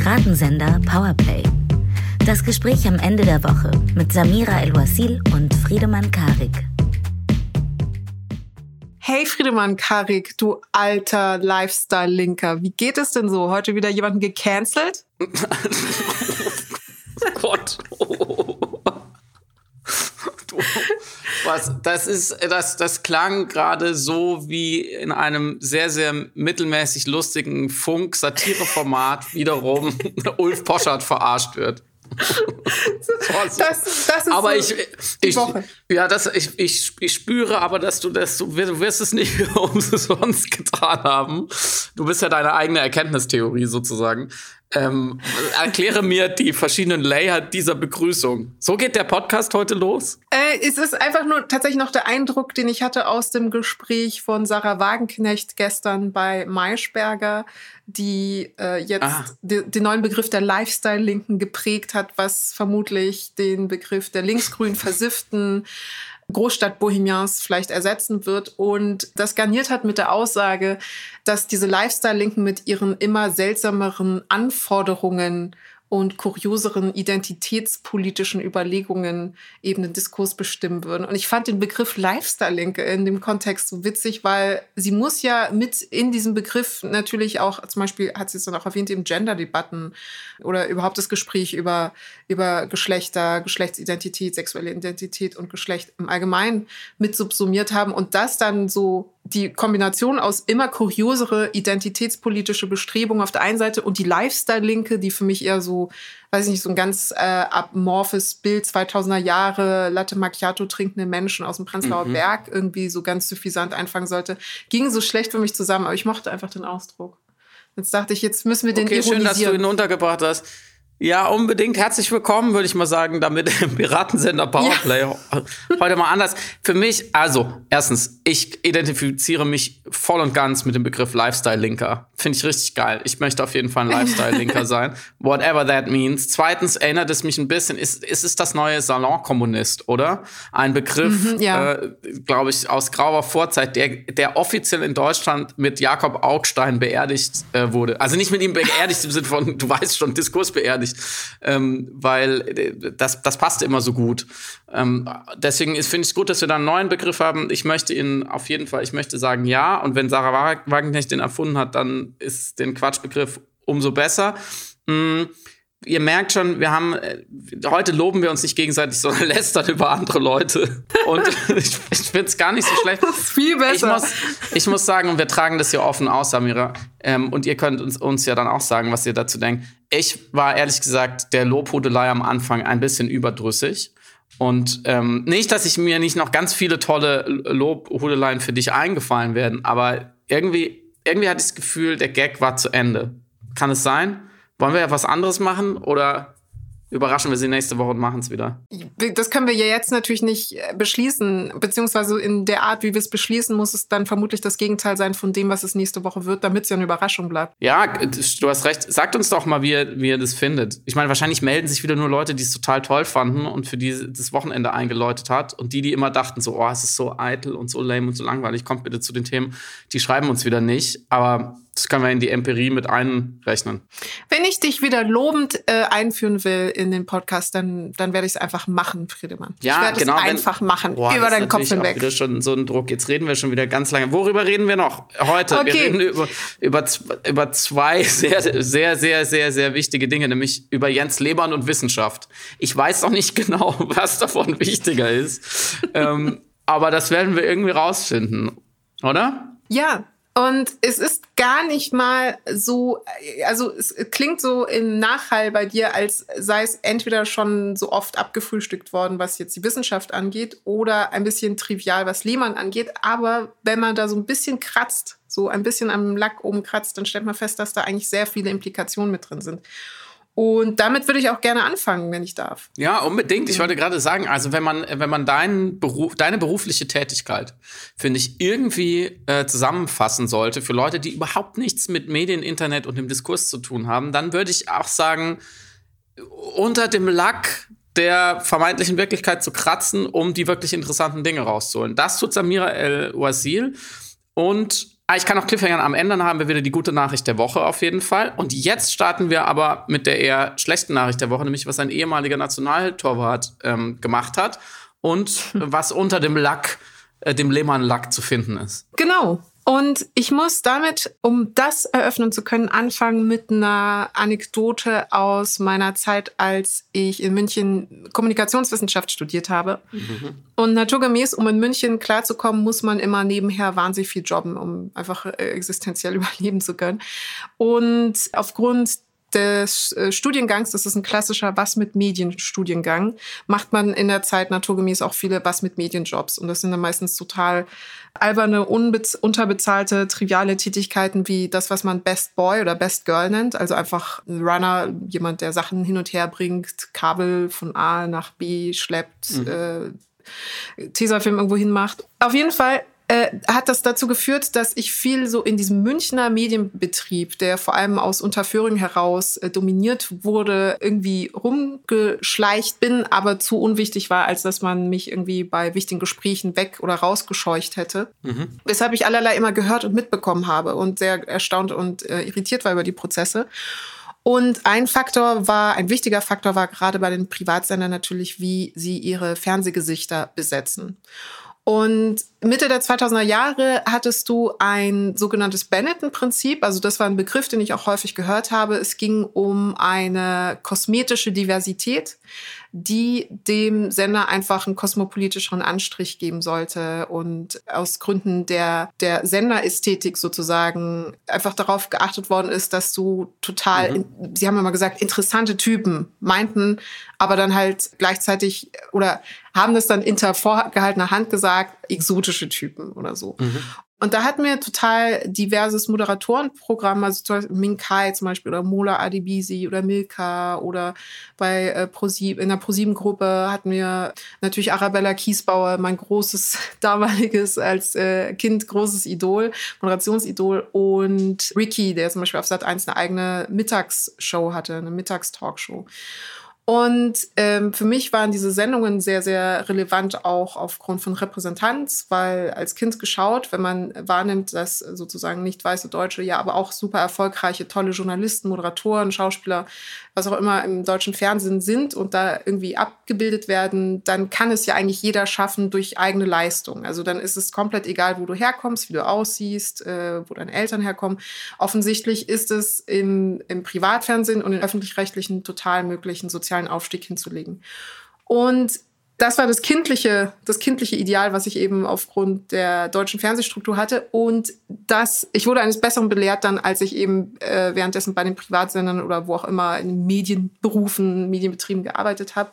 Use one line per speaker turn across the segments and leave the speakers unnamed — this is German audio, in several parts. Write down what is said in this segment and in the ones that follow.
Piratensender Powerplay. Das Gespräch am Ende der Woche mit Samira El-Wasil und Friedemann Karik.
Hey Friedemann Karik, du alter Lifestyle-Linker. Wie geht es denn so? Heute wieder jemanden gecancelt? oh
Gott. Oh. Was, das ist, das, das klang gerade so wie in einem sehr, sehr mittelmäßig lustigen Funk-Satireformat wiederum Ulf Poschardt verarscht wird.
das, das ist
aber
so
ich, ich, ja, das, ich, ich, ich spüre aber, dass du das, du wirst es nicht umsonst getan haben. Du bist ja deine eigene Erkenntnistheorie sozusagen. Ähm, erkläre mir die verschiedenen Layer dieser Begrüßung. So geht der Podcast heute los?
Äh, es ist einfach nur tatsächlich noch der Eindruck, den ich hatte aus dem Gespräch von Sarah Wagenknecht gestern bei Maischberger, die äh, jetzt ah. den neuen Begriff der Lifestyle-Linken geprägt hat, was vermutlich den Begriff der linksgrün versifften Großstadt-Bohemians vielleicht ersetzen wird. Und das garniert hat mit der Aussage, dass diese Lifestyle-Linken mit ihren immer seltsameren Anforderungen und kurioseren identitätspolitischen Überlegungen eben den Diskurs bestimmen würden. Und ich fand den Begriff Lifestyle-Linke in dem Kontext so witzig, weil sie muss ja mit in diesem Begriff natürlich auch, zum Beispiel hat sie es dann auch erwähnt, eben Gender-Debatten oder überhaupt das Gespräch über, über Geschlechter, Geschlechtsidentität, sexuelle Identität und Geschlecht im Allgemeinen mit subsumiert haben und das dann so die Kombination aus immer kuriosere identitätspolitische Bestrebungen auf der einen Seite und die Lifestyle-Linke, die für mich eher so, weiß ich nicht, so ein ganz äh, amorphes Bild 2000er Jahre Latte Macchiato trinkende Menschen aus dem Prenzlauer mhm. Berg irgendwie so ganz suffisant einfangen sollte, ging so schlecht für mich zusammen, aber ich mochte einfach den Ausdruck. Jetzt dachte ich, jetzt müssen wir den
okay, ironisieren. schön, dass du ihn untergebracht hast. Ja, unbedingt. Herzlich willkommen, würde ich mal sagen, damit im Piratensender Powerplay. Ja. Heute mal anders. Für mich, also, erstens, ich identifiziere mich voll und ganz mit dem Begriff Lifestyle-Linker. Finde ich richtig geil. Ich möchte auf jeden Fall ein Lifestyle-Linker sein. Whatever that means. Zweitens erinnert es mich ein bisschen, ist, ist es das neue Salon-Kommunist, oder? Ein Begriff, mhm, ja. äh, glaube ich, aus grauer Vorzeit, der, der offiziell in Deutschland mit Jakob Augstein beerdigt äh, wurde. Also nicht mit ihm beerdigt im Sinne von, du weißt schon, Diskurs beerdigt nicht, ähm, weil äh, das, das passt immer so gut. Ähm, deswegen finde ich es gut, dass wir da einen neuen Begriff haben. Ich möchte ihn auf jeden Fall, ich möchte sagen ja. Und wenn Sarah Wagenknecht den erfunden hat, dann ist den Quatschbegriff umso besser. Mhm ihr merkt schon, wir haben äh, heute loben wir uns nicht gegenseitig, sondern lästern über andere Leute. Und ich, ich finde es gar nicht so schlecht.
Das ist viel besser.
Ich muss, ich muss sagen, und wir tragen das hier offen aus, Samira. Ähm, und ihr könnt uns, uns ja dann auch sagen, was ihr dazu denkt. Ich war ehrlich gesagt der Lobhudelei am Anfang ein bisschen überdrüssig. Und ähm, nicht, dass ich mir nicht noch ganz viele tolle Lobhudeleien für dich eingefallen werden, aber irgendwie, irgendwie hatte ich das Gefühl, der Gag war zu Ende. Kann es sein? Wollen wir ja was anderes machen oder überraschen wir sie nächste Woche und machen es wieder.
Das können wir ja jetzt natürlich nicht äh, beschließen, beziehungsweise in der Art, wie wir es beschließen, muss es dann vermutlich das Gegenteil sein von dem, was es nächste Woche wird, damit es ja eine Überraschung bleibt.
Ja, du hast recht. Sagt uns doch mal, wie ihr, wie ihr das findet. Ich meine, wahrscheinlich melden sich wieder nur Leute, die es total toll fanden und für die das Wochenende eingeläutet hat. Und die, die immer dachten, so, oh, es ist so eitel und so lame und so langweilig, kommt bitte zu den Themen, die schreiben uns wieder nicht. Aber das können wir in die Empirie mit einrechnen.
Wenn ich dich wieder lobend äh, einführen will in den Podcast, dann, dann werde ich es einfach machen, Friedemann.
Ja,
ich werde
genau.
es einfach machen. Boah, über deinen Kopf hinweg.
wieder schon so ein Druck. Jetzt reden wir schon wieder ganz lange. Worüber reden wir noch heute? Okay. Wir reden über, über, über zwei sehr, sehr, sehr, sehr, sehr wichtige Dinge, nämlich über Jens Lebern und Wissenschaft. Ich weiß noch nicht genau, was davon wichtiger ist. ähm, aber das werden wir irgendwie rausfinden, oder?
Ja, und es ist gar nicht mal so, also es klingt so im Nachhall bei dir, als sei es entweder schon so oft abgefrühstückt worden, was jetzt die Wissenschaft angeht, oder ein bisschen trivial, was Lehmann angeht. Aber wenn man da so ein bisschen kratzt, so ein bisschen am Lack oben kratzt, dann stellt man fest, dass da eigentlich sehr viele Implikationen mit drin sind. Und damit würde ich auch gerne anfangen, wenn ich darf.
Ja, unbedingt. Ich wollte gerade sagen, also wenn man, wenn man deinen Beruf, deine berufliche Tätigkeit, finde ich, irgendwie äh, zusammenfassen sollte für Leute, die überhaupt nichts mit Medien, Internet und dem Diskurs zu tun haben, dann würde ich auch sagen, unter dem Lack der vermeintlichen Wirklichkeit zu kratzen, um die wirklich interessanten Dinge rauszuholen. Das tut Samira El-Wasil. Und Ah, ich kann auch Cliffhanger am Ende, dann haben wir wieder die gute Nachricht der Woche auf jeden Fall. Und jetzt starten wir aber mit der eher schlechten Nachricht der Woche, nämlich was ein ehemaliger Nationaltorwart ähm, gemacht hat und was unter dem Lack, äh, dem Lehmann-Lack zu finden ist.
Genau. Und ich muss damit, um das eröffnen zu können, anfangen mit einer Anekdote aus meiner Zeit, als ich in München Kommunikationswissenschaft studiert habe. Mhm. Und naturgemäß, um in München klarzukommen, muss man immer nebenher wahnsinnig viel jobben, um einfach äh, existenziell überleben zu können. Und aufgrund des äh, Studiengangs, das ist ein klassischer Was mit Medien Studiengang, macht man in der Zeit naturgemäß auch viele Was mit Medien Jobs und das sind dann meistens total alberne, unterbezahlte, triviale Tätigkeiten wie das, was man Best Boy oder Best Girl nennt, also einfach ein Runner, jemand, der Sachen hin und her bringt, Kabel von A nach B schleppt, mhm. äh, Tesafilm irgendwo hinmacht. Auf jeden Fall äh, hat das dazu geführt, dass ich viel so in diesem Münchner Medienbetrieb, der vor allem aus Unterföhring heraus äh, dominiert wurde, irgendwie rumgeschleicht bin, aber zu unwichtig war, als dass man mich irgendwie bei wichtigen Gesprächen weg oder rausgescheucht hätte. Mhm. Weshalb ich allerlei immer gehört und mitbekommen habe und sehr erstaunt und äh, irritiert war über die Prozesse. Und ein Faktor war, ein wichtiger Faktor war gerade bei den Privatsendern natürlich, wie sie ihre Fernsehgesichter besetzen. Und Mitte der 2000er Jahre hattest du ein sogenanntes Benetton-Prinzip. Also das war ein Begriff, den ich auch häufig gehört habe. Es ging um eine kosmetische Diversität die dem Sender einfach einen kosmopolitischeren Anstrich geben sollte und aus Gründen der, der Senderästhetik sozusagen einfach darauf geachtet worden ist, dass du total, mhm. sie haben immer gesagt, interessante Typen meinten, aber dann halt gleichzeitig oder haben das dann hinter vorgehaltener Hand gesagt, exotische Typen oder so. Mhm. Und da hatten wir total diverses Moderatorenprogramm, also zum Beispiel Minkai zum Beispiel oder Mola Adibisi oder Milka oder bei äh, ProSieben, in der ProSieben-Gruppe hatten wir natürlich Arabella Kiesbauer, mein großes damaliges als äh, Kind großes Idol, Moderationsidol und Ricky, der zum Beispiel auf Sat 1 eine eigene Mittagsshow hatte, eine Mittagstalkshow. Und ähm, für mich waren diese Sendungen sehr, sehr relevant auch aufgrund von Repräsentanz, weil als Kind geschaut, wenn man wahrnimmt, dass sozusagen nicht weiße Deutsche, ja, aber auch super erfolgreiche, tolle Journalisten, Moderatoren, Schauspieler was auch immer im deutschen Fernsehen sind und da irgendwie abgebildet werden, dann kann es ja eigentlich jeder schaffen durch eigene Leistung. Also dann ist es komplett egal, wo du herkommst, wie du aussiehst, äh, wo deine Eltern herkommen. Offensichtlich ist es im, im Privatfernsehen und im öffentlich-rechtlichen total möglich, einen sozialen Aufstieg hinzulegen. Und das war das kindliche, das kindliche Ideal, was ich eben aufgrund der deutschen Fernsehstruktur hatte. Und das, ich wurde eines Besseren belehrt dann, als ich eben äh, währenddessen bei den Privatsendern oder wo auch immer in Medienberufen, Medienbetrieben gearbeitet habe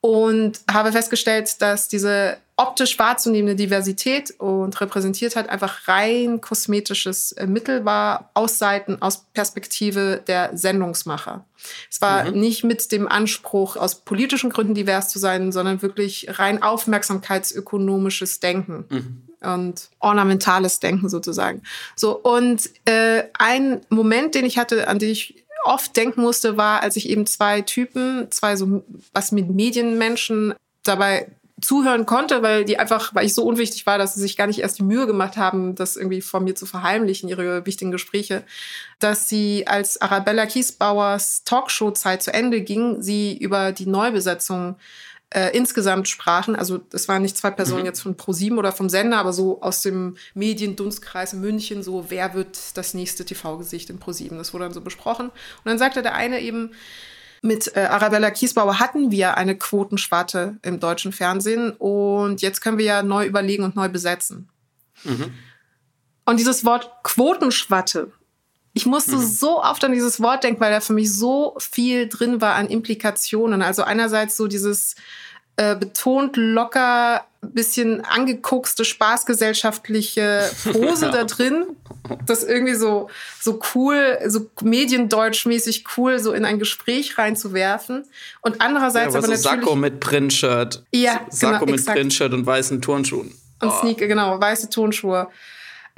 und habe festgestellt, dass diese optisch wahrzunehmende Diversität und repräsentiert hat einfach rein kosmetisches äh, Mittel war aus Seiten, aus Perspektive der Sendungsmacher. Es war mhm. nicht mit dem Anspruch, aus politischen Gründen divers zu sein, sondern wirklich rein aufmerksamkeitsökonomisches Denken. Mhm und ornamentales Denken sozusagen. So und äh, ein Moment, den ich hatte, an den ich oft denken musste, war, als ich eben zwei Typen, zwei so was mit Medienmenschen dabei zuhören konnte, weil die einfach, weil ich so unwichtig war, dass sie sich gar nicht erst die Mühe gemacht haben, das irgendwie von mir zu verheimlichen, ihre wichtigen Gespräche, dass sie als Arabella Kiesbauers Talkshow-Zeit zu Ende ging, sie über die Neubesetzung äh, insgesamt sprachen. Also das waren nicht zwei Personen mhm. jetzt von ProSieben oder vom Sender, aber so aus dem Mediendunstkreis München, so wer wird das nächste TV-Gesicht in ProSieben. Das wurde dann so besprochen. Und dann sagte der eine eben, mit äh, Arabella Kiesbauer hatten wir eine Quotenschwarte im deutschen Fernsehen und jetzt können wir ja neu überlegen und neu besetzen. Mhm. Und dieses Wort Quotenschwatte, ich musste mhm. so oft an dieses Wort denken, weil da für mich so viel drin war an Implikationen. Also einerseits so dieses äh, betont locker, bisschen angekuckste, spaßgesellschaftliche Pose da drin. Das irgendwie so, so cool, so mediendeutschmäßig cool, so in ein Gespräch reinzuwerfen. Und andererseits ja, aber,
aber so natürlich. Sakko mit Printshirt.
Ja,
Sakko genau, mit Printshirt und weißen Turnschuhen.
Und oh. Sneaker, genau, weiße Turnschuhe.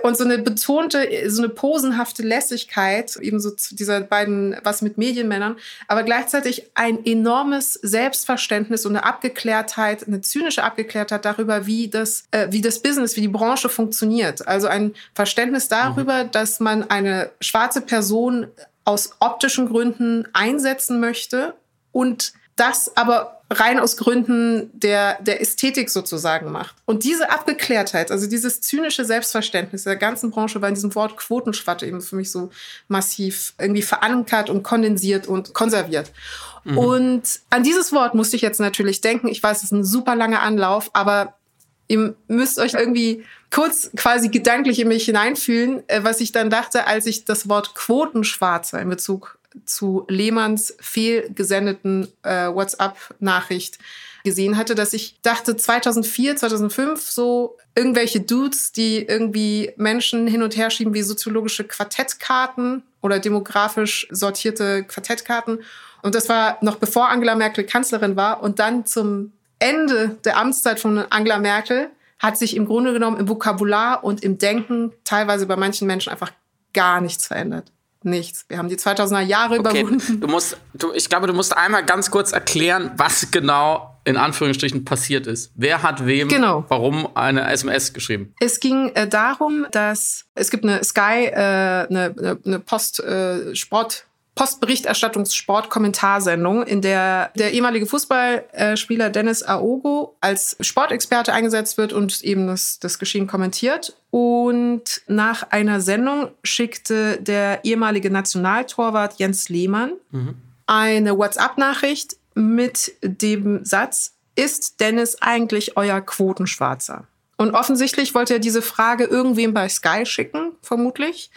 Und so eine betonte, so eine posenhafte Lässigkeit, eben so zu dieser beiden, was mit Medienmännern, aber gleichzeitig ein enormes Selbstverständnis und eine Abgeklärtheit, eine zynische Abgeklärtheit darüber, wie das, äh, wie das Business, wie die Branche funktioniert. Also ein Verständnis darüber, mhm. dass man eine schwarze Person aus optischen Gründen einsetzen möchte und das aber rein aus Gründen der, der Ästhetik sozusagen macht. Und diese Abgeklärtheit, also dieses zynische Selbstverständnis der ganzen Branche war in diesem Wort Quotenschwatte eben für mich so massiv irgendwie verankert und kondensiert und konserviert. Mhm. Und an dieses Wort musste ich jetzt natürlich denken. Ich weiß, es ist ein super langer Anlauf, aber ihr müsst euch irgendwie kurz quasi gedanklich in mich hineinfühlen, äh, was ich dann dachte, als ich das Wort Quotenschwarzer in Bezug zu Lehmanns fehlgesendeten äh, WhatsApp-Nachricht gesehen hatte, dass ich dachte, 2004, 2005 so irgendwelche Dudes, die irgendwie Menschen hin und her schieben wie soziologische Quartettkarten oder demografisch sortierte Quartettkarten. Und das war noch bevor Angela Merkel Kanzlerin war. Und dann zum Ende der Amtszeit von Angela Merkel hat sich im Grunde genommen im Vokabular und im Denken teilweise bei manchen Menschen einfach gar nichts verändert nichts. Wir haben die 2000er Jahre okay. überwunden.
Du musst, du, ich glaube, du musst einmal ganz kurz erklären, was genau in Anführungsstrichen passiert ist. Wer hat wem, genau. warum eine SMS geschrieben?
Es ging äh, darum, dass es gibt eine Sky, äh, eine, eine Post-Sport- äh, Postberichterstattungs-Sport-Kommentarsendung, in der der ehemalige Fußballspieler Dennis Aogo als Sportexperte eingesetzt wird und eben das, das Geschehen kommentiert. Und nach einer Sendung schickte der ehemalige Nationaltorwart Jens Lehmann mhm. eine WhatsApp-Nachricht mit dem Satz, ist Dennis eigentlich euer Quotenschwarzer? Und offensichtlich wollte er diese Frage irgendwem bei Sky schicken, vermutlich.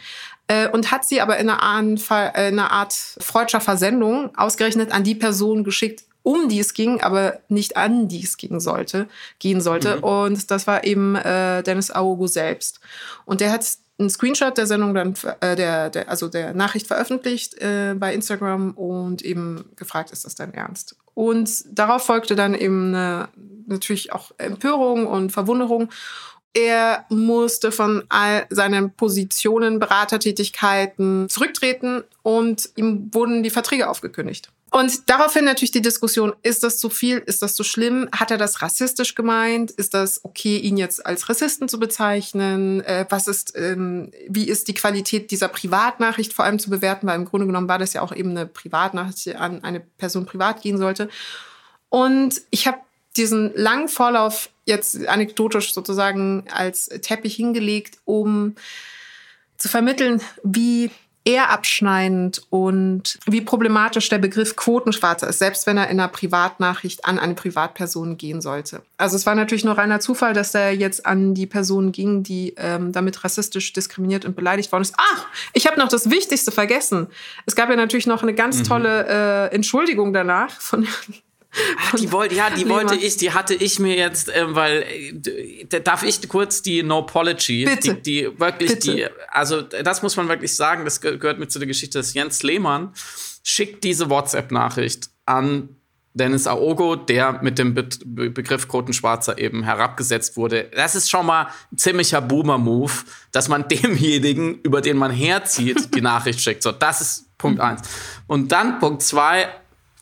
Äh, und hat sie aber in einer Art, äh, in einer Art freudscher Versendung ausgerechnet an die Person geschickt, um die es ging, aber nicht an die es gehen sollte, gehen sollte. Mhm. Und das war eben äh, Dennis Aogo selbst. Und der hat einen Screenshot der Sendung dann, äh, der, der, also der Nachricht veröffentlicht äh, bei Instagram und eben gefragt, ist das dein Ernst? Und darauf folgte dann eben eine, natürlich auch Empörung und Verwunderung. Er musste von all seinen Positionen, Beratertätigkeiten zurücktreten und ihm wurden die Verträge aufgekündigt. Und daraufhin natürlich die Diskussion, ist das zu viel, ist das zu schlimm? Hat er das rassistisch gemeint? Ist das okay, ihn jetzt als Rassisten zu bezeichnen? Äh, was ist, ähm, wie ist die Qualität dieser Privatnachricht vor allem zu bewerten? Weil im Grunde genommen war das ja auch eben eine Privatnachricht, die an eine Person privat gehen sollte. Und ich habe diesen langen Vorlauf jetzt anekdotisch sozusagen als Teppich hingelegt, um zu vermitteln, wie eher abschneidend und wie problematisch der Begriff Quotenschwarzer ist, selbst wenn er in einer Privatnachricht an eine Privatperson gehen sollte. Also es war natürlich nur reiner Zufall, dass er jetzt an die Person ging, die ähm, damit rassistisch diskriminiert und beleidigt worden ist. Ach, ich habe noch das Wichtigste vergessen. Es gab ja natürlich noch eine ganz mhm. tolle äh, Entschuldigung danach von
Ah, die wollte, ja, die wollte ich, die hatte ich mir jetzt, äh, weil äh, darf ich kurz die No Apology,
Bitte.
Die, die wirklich Bitte. die, also das muss man wirklich sagen, das gehört mit zu der Geschichte, dass Jens Lehmann schickt diese WhatsApp-Nachricht an Dennis Aogo, der mit dem Be Be Begriff Kotenschwarzer eben herabgesetzt wurde. Das ist schon mal ein ziemlicher Boomer-Move, dass man demjenigen, über den man herzieht, die Nachricht schickt. So, das ist Punkt mhm. eins. Und dann Punkt zwei,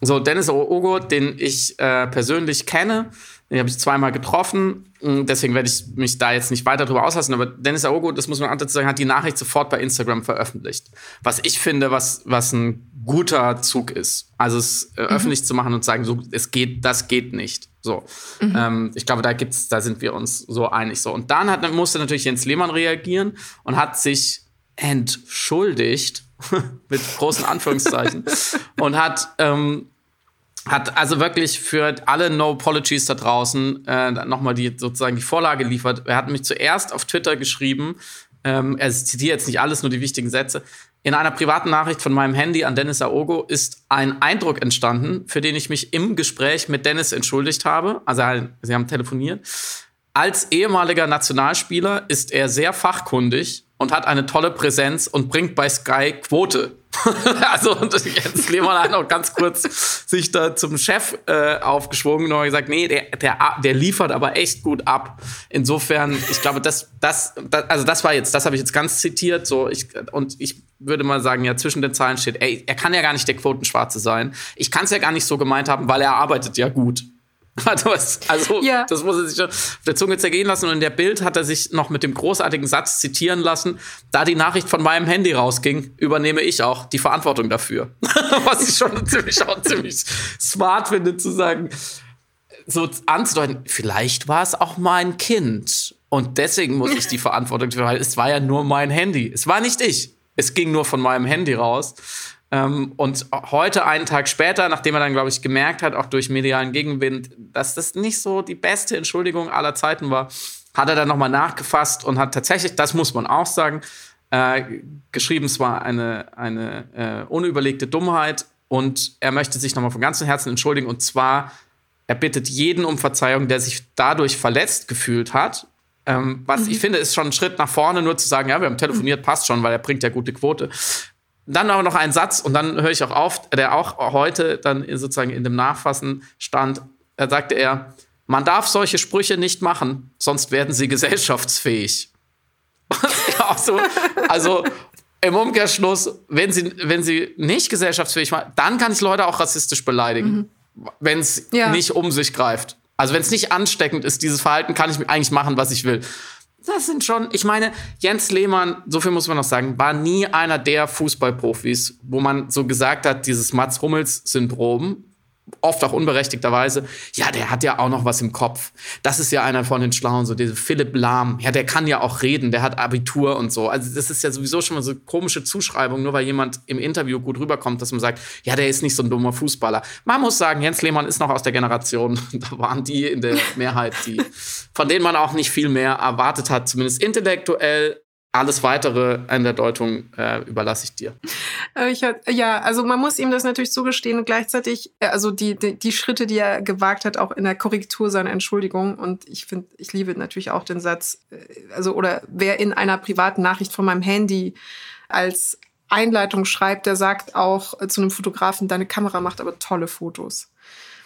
so, Dennis Ogo, den ich äh, persönlich kenne, den habe ich zweimal getroffen. Deswegen werde ich mich da jetzt nicht weiter drüber auslassen. Aber Dennis Aogo, das muss man dazu sagen, hat die Nachricht sofort bei Instagram veröffentlicht. Was ich finde, was, was ein guter Zug ist. Also es äh, mhm. öffentlich zu machen und zu sagen, so, es geht, das geht nicht. So. Mhm. Ähm, ich glaube, da gibt's, da sind wir uns so einig. So. Und dann hat, musste natürlich Jens Lehmann reagieren und hat sich entschuldigt mit großen Anführungszeichen, und hat, ähm, hat also wirklich für alle No Apologies da draußen äh, nochmal die sozusagen die Vorlage liefert. Er hat mich zuerst auf Twitter geschrieben, ähm, er zitiert jetzt nicht alles, nur die wichtigen Sätze. In einer privaten Nachricht von meinem Handy an Dennis Aogo ist ein Eindruck entstanden, für den ich mich im Gespräch mit Dennis entschuldigt habe. Also sie haben telefoniert. Als ehemaliger Nationalspieler ist er sehr fachkundig und hat eine tolle Präsenz und bringt bei Sky Quote. also Jens Lehmann hat noch ganz kurz sich da zum Chef äh, aufgeschwungen und gesagt, nee, der, der, der liefert aber echt gut ab. Insofern, ich glaube, das, das, das also das war jetzt, das habe ich jetzt ganz zitiert, so ich und ich würde mal sagen, ja, zwischen den Zeilen steht, ey, er kann ja gar nicht der Quotenschwarze sein. Ich kann es ja gar nicht so gemeint haben, weil er arbeitet ja gut. Also, also ja. das muss er sich auf der Zunge zergehen lassen. Und in der Bild hat er sich noch mit dem großartigen Satz zitieren lassen, da die Nachricht von meinem Handy rausging, übernehme ich auch die Verantwortung dafür. Was ich schon ziemlich, auch ziemlich smart finde, zu sagen, so anzudeuten, vielleicht war es auch mein Kind. Und deswegen muss ich die Verantwortung dafür, weil es war ja nur mein Handy. Es war nicht ich. Es ging nur von meinem Handy raus. Ähm, und heute, einen Tag später, nachdem er dann, glaube ich, gemerkt hat, auch durch medialen Gegenwind, dass das nicht so die beste Entschuldigung aller Zeiten war, hat er dann nochmal nachgefasst und hat tatsächlich, das muss man auch sagen, äh, geschrieben, es war eine, eine äh, unüberlegte Dummheit und er möchte sich nochmal von ganzem Herzen entschuldigen und zwar, er bittet jeden um Verzeihung, der sich dadurch verletzt gefühlt hat. Ähm, was mhm. ich finde, ist schon ein Schritt nach vorne, nur zu sagen, ja, wir haben telefoniert, passt schon, weil er bringt ja gute Quote dann aber noch ein Satz und dann höre ich auch auf, der auch heute dann sozusagen in dem Nachfassen stand. Da sagte er, man darf solche Sprüche nicht machen, sonst werden sie gesellschaftsfähig. so, also im Umkehrschluss, wenn sie, wenn sie nicht gesellschaftsfähig machen, dann kann ich Leute auch rassistisch beleidigen, mhm. wenn es ja. nicht um sich greift. Also wenn es nicht ansteckend ist, dieses Verhalten, kann ich eigentlich machen, was ich will das sind schon, ich meine, Jens Lehmann, so viel muss man noch sagen, war nie einer der Fußballprofis, wo man so gesagt hat, dieses Mats Hummels-Syndrom, oft auch unberechtigterweise, ja, der hat ja auch noch was im Kopf. Das ist ja einer von den Schlauen, so dieser Philipp Lahm. Ja, der kann ja auch reden, der hat Abitur und so. Also das ist ja sowieso schon mal so komische Zuschreibung, nur weil jemand im Interview gut rüberkommt, dass man sagt, ja, der ist nicht so ein dummer Fußballer. Man muss sagen, Jens Lehmann ist noch aus der Generation, da waren die in der Mehrheit, die, von denen man auch nicht viel mehr erwartet hat, zumindest intellektuell alles weitere an der Deutung äh, überlasse ich dir.
Äh, ich, ja, also man muss ihm das natürlich zugestehen und gleichzeitig, äh, also die, die, die Schritte, die er gewagt hat, auch in der Korrektur seiner Entschuldigung. Und ich finde, ich liebe natürlich auch den Satz, äh, also oder wer in einer privaten Nachricht von meinem Handy als Einleitung schreibt, der sagt auch zu einem Fotografen, deine Kamera macht aber tolle Fotos.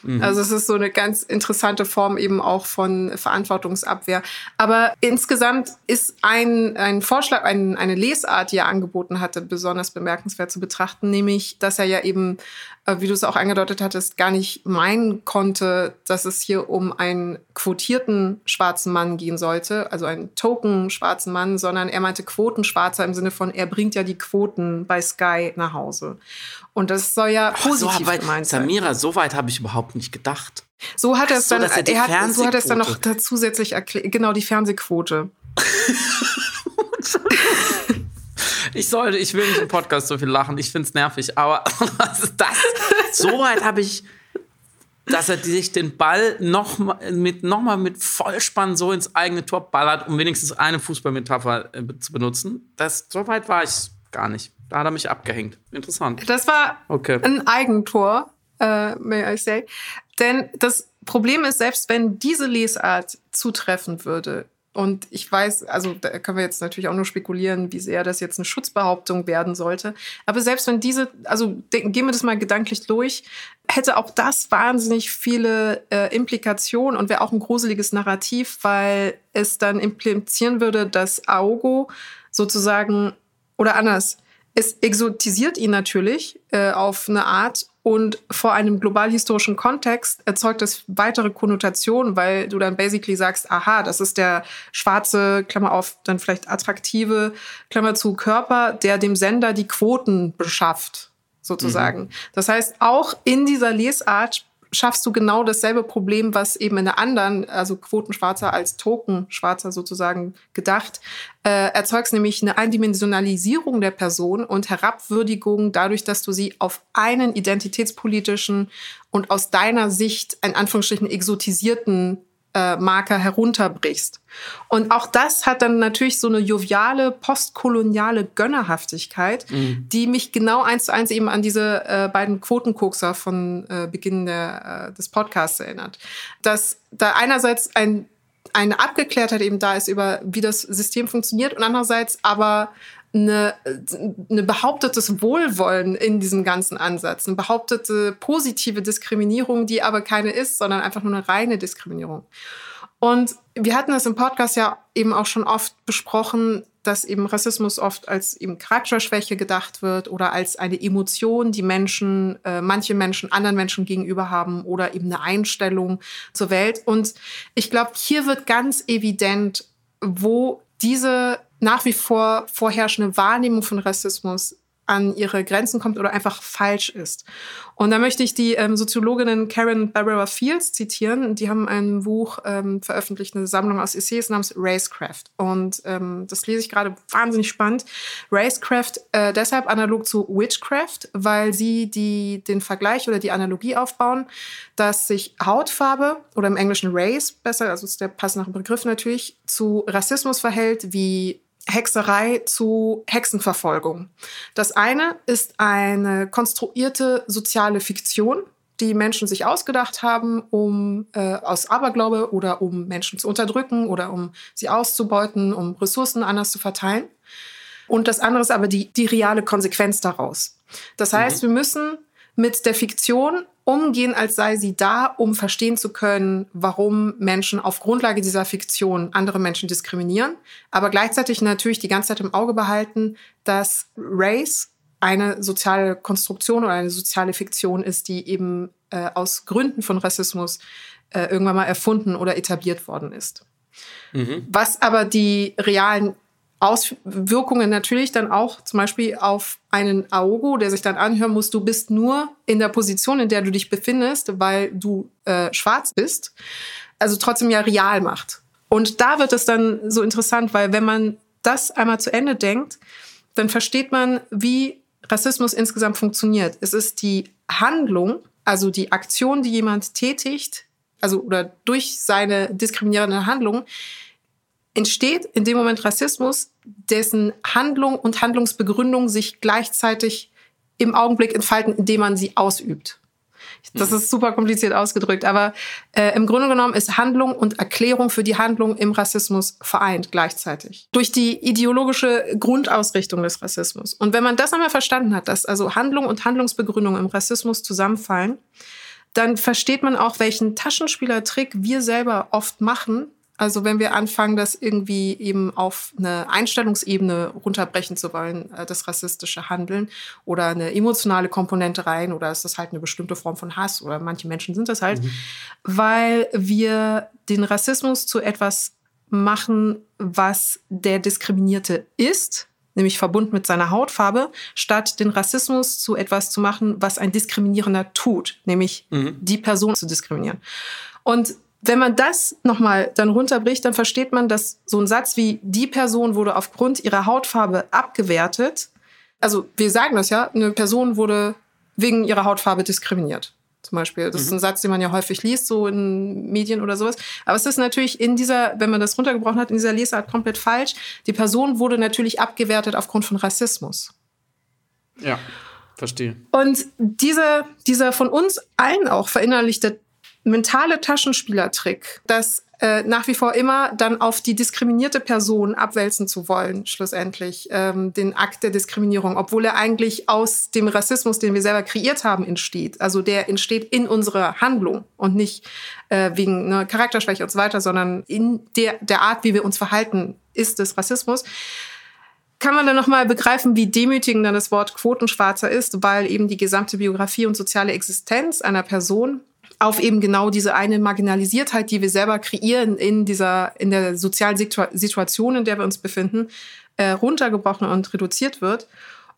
Mhm. Also es ist so eine ganz interessante Form eben auch von Verantwortungsabwehr. Aber insgesamt ist ein, ein Vorschlag, ein, eine Lesart, die er angeboten hatte, besonders bemerkenswert zu betrachten, nämlich, dass er ja eben wie du es auch angedeutet hattest, gar nicht meinen konnte, dass es hier um einen quotierten schwarzen Mann gehen sollte, also einen Token schwarzen Mann, sondern er meinte Quotenschwarzer im Sinne von, er bringt ja die Quoten bei Sky nach Hause. Und das soll ja positiv
oh, so, gemeint sein. Samira, so weit habe ich überhaupt nicht gedacht.
So hat er es dann, er, er hat, so hat er es dann noch zusätzlich erklärt, genau die Fernsehquote.
Ich sollte, ich will nicht im Podcast so viel lachen. Ich finde es nervig. Aber was ist das? So weit habe ich, dass er sich den Ball noch mal mit, noch mal mit Vollspann so ins eigene Tor ballert, um wenigstens eine Fußballmetapher äh, zu benutzen. Das, so weit war ich gar nicht. Da hat er mich abgehängt. Interessant.
Das war okay. ein Eigentor, äh, may I say. Denn das Problem ist, selbst wenn diese Lesart zutreffen würde, und ich weiß, also da können wir jetzt natürlich auch nur spekulieren, wie sehr das jetzt eine Schutzbehauptung werden sollte. Aber selbst wenn diese, also gehen wir das mal gedanklich durch, hätte auch das wahnsinnig viele äh, Implikationen und wäre auch ein gruseliges Narrativ, weil es dann implizieren würde, dass Aogo sozusagen oder anders, es exotisiert ihn natürlich äh, auf eine Art und vor einem global-historischen Kontext erzeugt es weitere Konnotationen, weil du dann basically sagst, aha, das ist der schwarze, Klammer auf, dann vielleicht attraktive, Klammer zu Körper, der dem Sender die Quoten beschafft, sozusagen. Mhm. Das heißt, auch in dieser Lesart schaffst du genau dasselbe Problem, was eben in der anderen, also Quotenschwarzer als Token-Schwarzer sozusagen gedacht, äh, erzeugst nämlich eine Eindimensionalisierung der Person und Herabwürdigung dadurch, dass du sie auf einen identitätspolitischen und aus deiner Sicht in Anführungsstrichen exotisierten äh, Marker herunterbrichst. Und auch das hat dann natürlich so eine joviale, postkoloniale Gönnerhaftigkeit, mhm. die mich genau eins zu eins eben an diese äh, beiden Quotenkokser von äh, Beginn der, äh, des Podcasts erinnert. Dass da einerseits ein eine Abgeklärtheit eben da ist über, wie das System funktioniert und andererseits aber eine, eine behauptetes Wohlwollen in diesem ganzen Ansatz, eine behauptete positive Diskriminierung, die aber keine ist, sondern einfach nur eine reine Diskriminierung. Und wir hatten das im Podcast ja eben auch schon oft besprochen, dass eben Rassismus oft als eben Charakterschwäche gedacht wird oder als eine Emotion, die Menschen, äh, manche Menschen anderen Menschen gegenüber haben oder eben eine Einstellung zur Welt. Und ich glaube, hier wird ganz evident, wo diese nach wie vor vorherrschende Wahrnehmung von Rassismus an ihre Grenzen kommt oder einfach falsch ist. Und da möchte ich die ähm, Soziologin Karen Barbara Fields zitieren. Die haben ein Buch ähm, veröffentlicht, eine Sammlung aus Essays namens Racecraft. Und ähm, das lese ich gerade wahnsinnig spannend. Racecraft äh, deshalb analog zu Witchcraft, weil sie die, den Vergleich oder die Analogie aufbauen, dass sich Hautfarbe oder im Englischen Race besser, also ist der passende Begriff natürlich, zu Rassismus verhält wie Hexerei zu Hexenverfolgung. Das eine ist eine konstruierte soziale Fiktion, die Menschen sich ausgedacht haben, um äh, aus Aberglaube oder um Menschen zu unterdrücken oder um sie auszubeuten, um Ressourcen anders zu verteilen. Und das andere ist aber die, die reale Konsequenz daraus. Das heißt, mhm. wir müssen mit der Fiktion umgehen, als sei sie da, um verstehen zu können, warum Menschen auf Grundlage dieser Fiktion andere Menschen diskriminieren, aber gleichzeitig natürlich die ganze Zeit im Auge behalten, dass Race eine soziale Konstruktion oder eine soziale Fiktion ist, die eben äh, aus Gründen von Rassismus äh, irgendwann mal erfunden oder etabliert worden ist. Mhm. Was aber die realen Auswirkungen natürlich dann auch zum Beispiel auf einen Aogo, der sich dann anhören muss, du bist nur in der Position, in der du dich befindest, weil du äh, schwarz bist. Also trotzdem ja real macht. Und da wird es dann so interessant, weil wenn man das einmal zu Ende denkt, dann versteht man, wie Rassismus insgesamt funktioniert. Es ist die Handlung, also die Aktion, die jemand tätigt, also oder durch seine diskriminierende Handlung, entsteht in dem Moment Rassismus, dessen Handlung und Handlungsbegründung sich gleichzeitig im Augenblick entfalten, indem man sie ausübt. Das mhm. ist super kompliziert ausgedrückt, aber äh, im Grunde genommen ist Handlung und Erklärung für die Handlung im Rassismus vereint gleichzeitig. Durch die ideologische Grundausrichtung des Rassismus. Und wenn man das einmal verstanden hat, dass also Handlung und Handlungsbegründung im Rassismus zusammenfallen, dann versteht man auch, welchen Taschenspielertrick wir selber oft machen, also wenn wir anfangen, das irgendwie eben auf eine Einstellungsebene runterbrechen zu wollen, äh, das rassistische Handeln oder eine emotionale Komponente rein oder ist das halt eine bestimmte Form von Hass oder manche Menschen sind das halt, mhm. weil wir den Rassismus zu etwas machen, was der Diskriminierte ist, nämlich verbunden mit seiner Hautfarbe, statt den Rassismus zu etwas zu machen, was ein Diskriminierender tut, nämlich mhm. die Person zu diskriminieren. Und wenn man das nochmal dann runterbricht, dann versteht man, dass so ein Satz wie die Person wurde aufgrund ihrer Hautfarbe abgewertet. Also wir sagen das ja, eine Person wurde wegen ihrer Hautfarbe diskriminiert. Zum Beispiel. Das mhm. ist ein Satz, den man ja häufig liest, so in Medien oder sowas. Aber es ist natürlich in dieser, wenn man das runtergebrochen hat, in dieser Lesart komplett falsch. Die Person wurde natürlich abgewertet aufgrund von Rassismus.
Ja, verstehe.
Und diese, dieser von uns allen auch verinnerlichte mentale Taschenspielertrick, das äh, nach wie vor immer dann auf die diskriminierte Person abwälzen zu wollen, schlussendlich, ähm, den Akt der Diskriminierung, obwohl er eigentlich aus dem Rassismus, den wir selber kreiert haben, entsteht. Also der entsteht in unserer Handlung und nicht äh, wegen ne, Charakterschwäche und so weiter, sondern in der, der Art, wie wir uns verhalten, ist es Rassismus kann man dann nochmal begreifen, wie demütigend dann das Wort Quotenschwarzer ist, weil eben die gesamte Biografie und soziale Existenz einer Person auf eben genau diese eine Marginalisiertheit, die wir selber kreieren in dieser, in der sozialen Situation, in der wir uns befinden, äh, runtergebrochen und reduziert wird.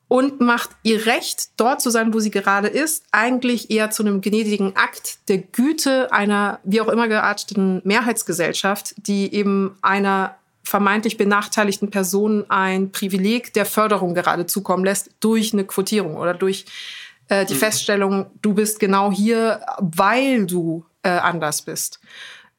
Und macht ihr Recht, dort zu sein, wo sie gerade ist, eigentlich eher zu einem gnädigen Akt der Güte einer wie auch immer gearteten Mehrheitsgesellschaft, die eben einer vermeintlich benachteiligten Person ein Privileg der Förderung gerade zukommen lässt durch eine Quotierung oder durch äh, die mhm. Feststellung, du bist genau hier, weil du äh, anders bist.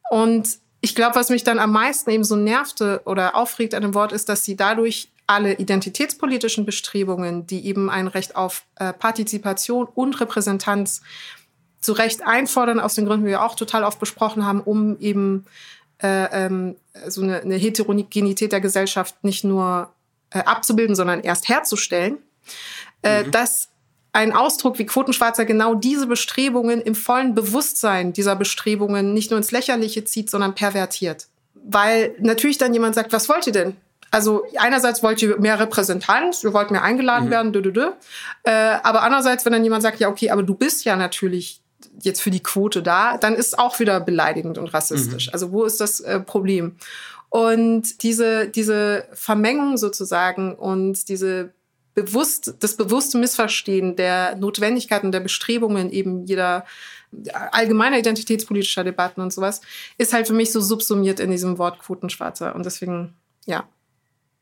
Und ich glaube, was mich dann am meisten eben so nervte oder aufregt an dem Wort, ist, dass sie dadurch alle identitätspolitischen Bestrebungen, die eben ein Recht auf äh, Partizipation und Repräsentanz zu Recht einfordern, aus den Gründen, die wir auch total oft besprochen haben, um eben äh, ähm, so eine, eine Heterogenität der Gesellschaft nicht nur äh, abzubilden, sondern erst herzustellen, äh, mhm. dass ein Ausdruck wie Quotenschwarzer genau diese Bestrebungen im vollen Bewusstsein dieser Bestrebungen nicht nur ins Lächerliche zieht, sondern pervertiert. Weil natürlich dann jemand sagt, was wollt ihr denn? Also einerseits wollt ihr mehr Repräsentanz, ihr wollt mehr eingeladen mhm. werden, dü, dü, dü. Äh, aber andererseits, wenn dann jemand sagt, ja okay, aber du bist ja natürlich jetzt für die Quote da, dann ist es auch wieder beleidigend und rassistisch. Mhm. Also wo ist das äh, Problem? Und diese, diese Vermengung sozusagen und diese bewusst, das bewusste Missverstehen der Notwendigkeiten der Bestrebungen eben jeder allgemeiner identitätspolitischer Debatten und sowas, ist halt für mich so subsumiert in diesem Wort Quotenschwarzer. Und deswegen, ja,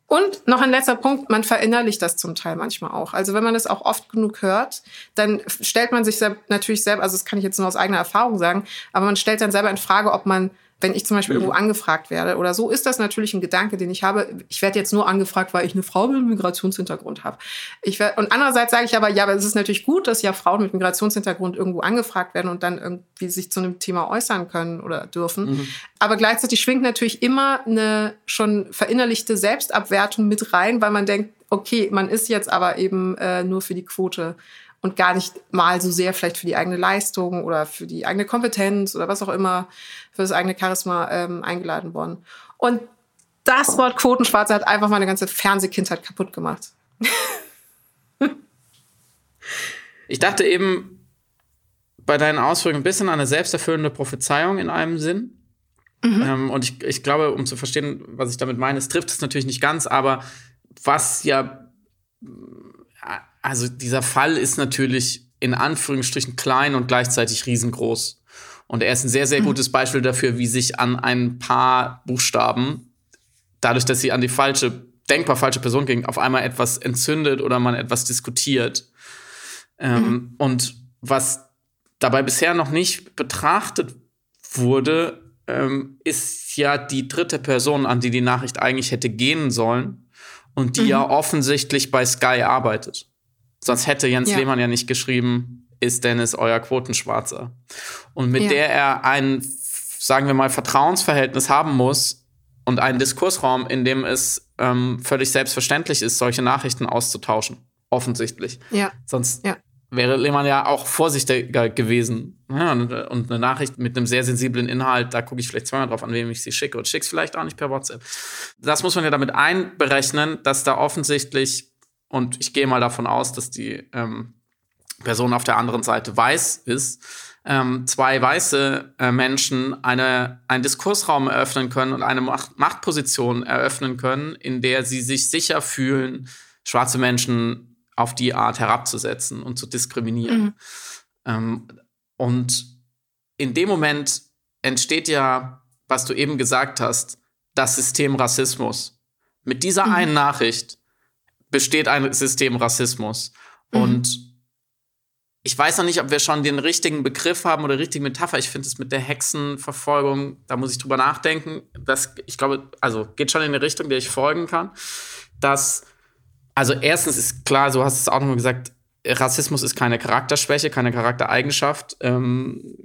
und noch ein letzter Punkt, man verinnerlicht das zum Teil manchmal auch. Also wenn man es auch oft genug hört, dann stellt man sich natürlich selber, also das kann ich jetzt nur aus eigener Erfahrung sagen, aber man stellt dann selber in Frage, ob man wenn ich zum Beispiel mhm. irgendwo angefragt werde oder so, ist das natürlich ein Gedanke, den ich habe. Ich werde jetzt nur angefragt, weil ich eine Frau mit Migrationshintergrund habe. Ich werd, und andererseits sage ich aber, ja, aber es ist natürlich gut, dass ja Frauen mit Migrationshintergrund irgendwo angefragt werden und dann irgendwie sich zu einem Thema äußern können oder dürfen. Mhm. Aber gleichzeitig schwingt natürlich immer eine schon verinnerlichte Selbstabwertung mit rein, weil man denkt, okay, man ist jetzt aber eben äh, nur für die Quote und gar nicht mal so sehr vielleicht für die eigene Leistung oder für die eigene Kompetenz oder was auch immer für das eigene Charisma ähm, eingeladen worden. Und das Wort Quotenschwarze hat einfach meine ganze Fernsehkindheit kaputt gemacht.
ich dachte eben bei deinen Ausführungen ein bisschen an eine selbsterfüllende Prophezeiung in einem Sinn. Mhm. Ähm, und ich, ich glaube, um zu verstehen, was ich damit meine, es trifft es natürlich nicht ganz, aber was ja also dieser Fall ist natürlich in Anführungsstrichen klein und gleichzeitig riesengroß. Und er ist ein sehr, sehr mhm. gutes Beispiel dafür, wie sich an ein paar Buchstaben, dadurch, dass sie an die falsche, denkbar falsche Person ging, auf einmal etwas entzündet oder man etwas diskutiert. Ähm, mhm. Und was dabei bisher noch nicht betrachtet wurde, ähm, ist ja die dritte Person, an die die Nachricht eigentlich hätte gehen sollen und die mhm. ja offensichtlich bei Sky arbeitet. Sonst hätte Jens ja. Lehmann ja nicht geschrieben, ist Dennis euer Quotenschwarzer. Und mit ja. der er ein, sagen wir mal, Vertrauensverhältnis haben muss und einen Diskursraum, in dem es ähm, völlig selbstverständlich ist, solche Nachrichten auszutauschen. Offensichtlich. Ja. Sonst ja. wäre Lehmann ja auch vorsichtiger gewesen. Ja, und, und, eine Nachricht mit einem sehr sensiblen Inhalt, da gucke ich vielleicht zweimal drauf an, wem ich sie schicke. Und schick's vielleicht auch nicht per WhatsApp. Das muss man ja damit einberechnen, dass da offensichtlich und ich gehe mal davon aus, dass die ähm, Person auf der anderen Seite weiß ist, ähm, zwei weiße äh, Menschen eine, einen Diskursraum eröffnen können und eine Macht Machtposition eröffnen können, in der sie sich sicher fühlen, schwarze Menschen auf die Art herabzusetzen und zu diskriminieren. Mhm. Ähm, und in dem Moment entsteht ja, was du eben gesagt hast, das System Rassismus. Mit dieser mhm. einen Nachricht besteht ein System Rassismus. Mhm. Und ich weiß noch nicht, ob wir schon den richtigen Begriff haben oder richtige Metapher. Ich finde es mit der Hexenverfolgung, da muss ich drüber nachdenken. Das, ich glaube, also geht schon in eine Richtung, der ich folgen kann. Dass, also erstens ist klar, so hast du es auch nochmal gesagt, Rassismus ist keine Charakterschwäche, keine Charaktereigenschaft, ähm,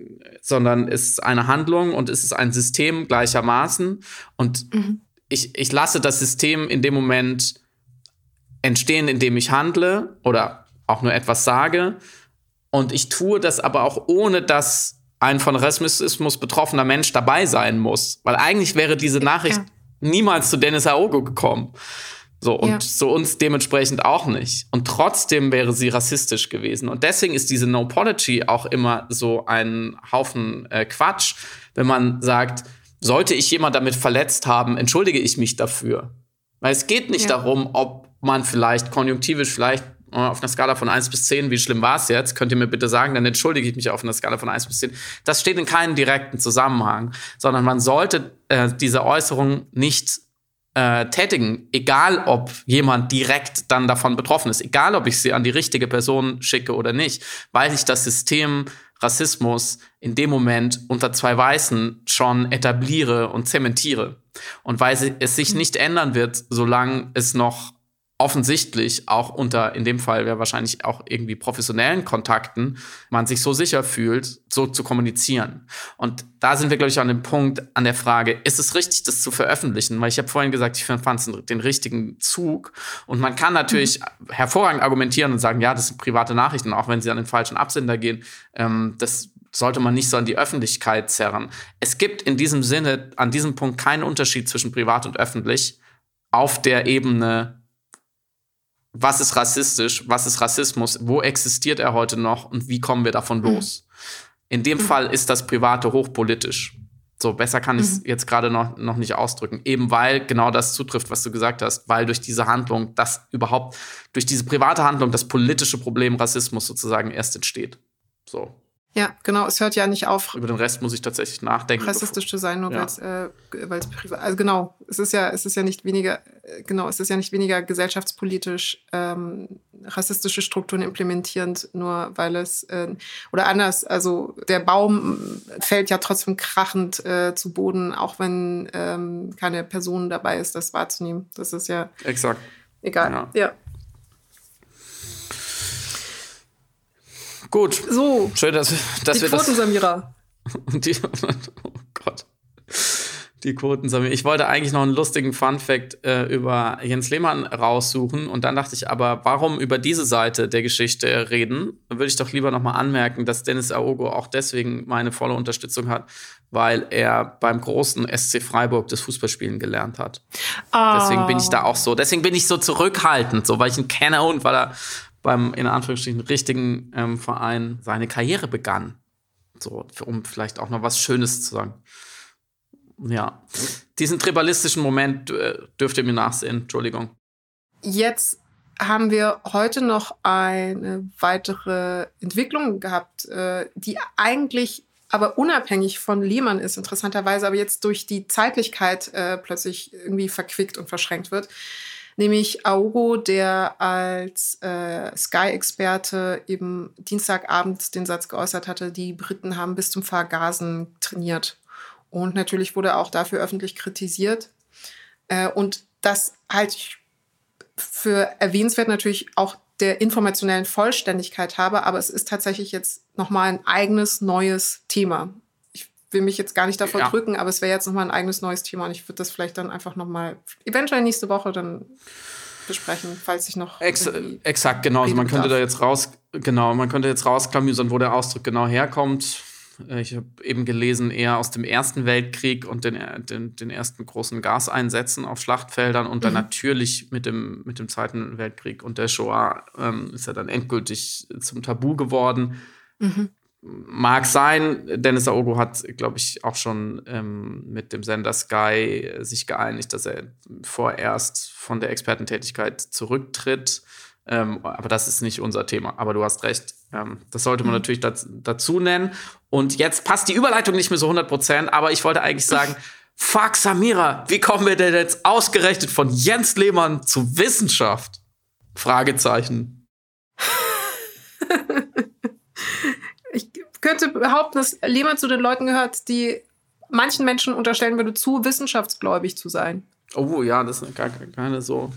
sondern ist eine Handlung und ist ein System gleichermaßen. Und mhm. ich, ich lasse das System in dem Moment entstehen, indem ich handle oder auch nur etwas sage. Und ich tue das aber auch ohne, dass ein von Rassismus betroffener Mensch dabei sein muss. Weil eigentlich wäre diese Nachricht ja. niemals zu Dennis Aogo gekommen. So, und ja. zu uns dementsprechend auch nicht. Und trotzdem wäre sie rassistisch gewesen. Und deswegen ist diese No-Apology auch immer so ein Haufen äh, Quatsch, wenn man sagt, sollte ich jemand damit verletzt haben, entschuldige ich mich dafür. Weil es geht nicht ja. darum, ob man vielleicht konjunktivisch vielleicht äh, auf einer Skala von 1 bis 10, wie schlimm war es jetzt? Könnt ihr mir bitte sagen, dann entschuldige ich mich auf einer Skala von 1 bis 10. Das steht in keinem direkten Zusammenhang, sondern man sollte äh, diese Äußerung nicht äh, tätigen, egal ob jemand direkt dann davon betroffen ist, egal ob ich sie an die richtige Person schicke oder nicht, weil ich das System Rassismus in dem Moment unter zwei Weißen schon etabliere und zementiere. Und weil es sich nicht ändern wird, solange es noch offensichtlich auch unter, in dem Fall wäre wahrscheinlich auch irgendwie professionellen Kontakten, man sich so sicher fühlt, so zu kommunizieren. Und da sind wir, glaube ich, an dem Punkt, an der Frage, ist es richtig, das zu veröffentlichen? Weil ich habe vorhin gesagt, ich fand es den richtigen Zug. Und man kann natürlich mhm. hervorragend argumentieren und sagen, ja, das sind private Nachrichten, auch wenn sie an den falschen Absender gehen. Ähm, das sollte man nicht so an die Öffentlichkeit zerren. Es gibt in diesem Sinne, an diesem Punkt keinen Unterschied zwischen privat und öffentlich auf der Ebene was ist rassistisch, was ist Rassismus, wo existiert er heute noch und wie kommen wir davon mhm. los. In dem mhm. Fall ist das Private hochpolitisch. So, besser kann ich es mhm. jetzt gerade noch, noch nicht ausdrücken. Eben weil genau das zutrifft, was du gesagt hast, weil durch diese Handlung, das überhaupt, durch diese private Handlung das politische Problem Rassismus sozusagen erst entsteht. So.
Ja, genau. Es hört ja nicht auf.
Über den Rest muss ich tatsächlich nachdenken.
Rassistisch zu sein, nur ja. weil es äh, privat. Also genau, es ist ja, es ist ja nicht weniger, genau, es ist ja nicht weniger gesellschaftspolitisch ähm, rassistische Strukturen implementierend, nur weil es äh, oder anders. Also der Baum fällt ja trotzdem krachend äh, zu Boden, auch wenn ähm, keine Person dabei ist, das wahrzunehmen. Das ist ja
exakt
egal. ja. ja.
Gut.
So.
Schön, dass, dass
die
wir
Quoten,
das.
Samira.
Die. Die Quoten, Samira. Ich wollte eigentlich noch einen lustigen Fun-Fact äh, über Jens Lehmann raussuchen und dann dachte ich aber, warum über diese Seite der Geschichte reden? Würde ich doch lieber nochmal anmerken, dass Dennis Aogo auch deswegen meine volle Unterstützung hat, weil er beim großen SC Freiburg das Fußballspielen gelernt hat. Oh. Deswegen bin ich da auch so. Deswegen bin ich so zurückhaltend, so weil ich ihn kenne und weil er beim in Anführungsstrichen richtigen ähm, Verein seine Karriere begann. So, um vielleicht auch noch was Schönes zu sagen. Ja, diesen tribalistischen Moment äh, dürft ihr mir nachsehen. Entschuldigung.
Jetzt haben wir heute noch eine weitere Entwicklung gehabt, äh, die eigentlich aber unabhängig von Lehmann ist, interessanterweise, aber jetzt durch die Zeitlichkeit äh, plötzlich irgendwie verquickt und verschränkt wird nämlich Auro, der als äh, Sky-Experte eben Dienstagabend den Satz geäußert hatte, die Briten haben bis zum Vergasen trainiert. Und natürlich wurde auch dafür öffentlich kritisiert. Äh, und das halte ich für erwähnenswert natürlich auch der informationellen Vollständigkeit habe, aber es ist tatsächlich jetzt nochmal ein eigenes neues Thema will mich jetzt gar nicht davor ja. drücken, aber es wäre jetzt nochmal ein eigenes neues Thema und ich würde das vielleicht dann einfach nochmal, eventuell nächste Woche dann besprechen, falls ich noch.
Ex exakt, genau. Also man könnte da jetzt raus, genau, man könnte jetzt rausklamüsern, wo der Ausdruck genau herkommt. Äh, ich habe eben gelesen, eher aus dem Ersten Weltkrieg und den, den, den ersten großen Gaseinsätzen auf Schlachtfeldern und dann mhm. natürlich mit dem, mit dem Zweiten Weltkrieg und der Shoah ähm, ist er dann endgültig zum Tabu geworden. Mhm. Mag sein, Dennis Aogo hat, glaube ich, auch schon ähm, mit dem Sender Sky äh, sich geeinigt, dass er vorerst von der Expertentätigkeit zurücktritt. Ähm, aber das ist nicht unser Thema. Aber du hast recht. Ähm, das sollte man mhm. natürlich dazu, dazu nennen. Und jetzt passt die Überleitung nicht mehr so 100 Prozent. Aber ich wollte eigentlich sagen, fuck Samira, wie kommen wir denn jetzt ausgerechnet von Jens Lehmann zu Wissenschaft? Fragezeichen.
könnte behaupten, dass Lehmann zu den Leuten gehört, die manchen Menschen unterstellen würde, zu wissenschaftsgläubig zu sein.
Oh ja, das ist gar keine so.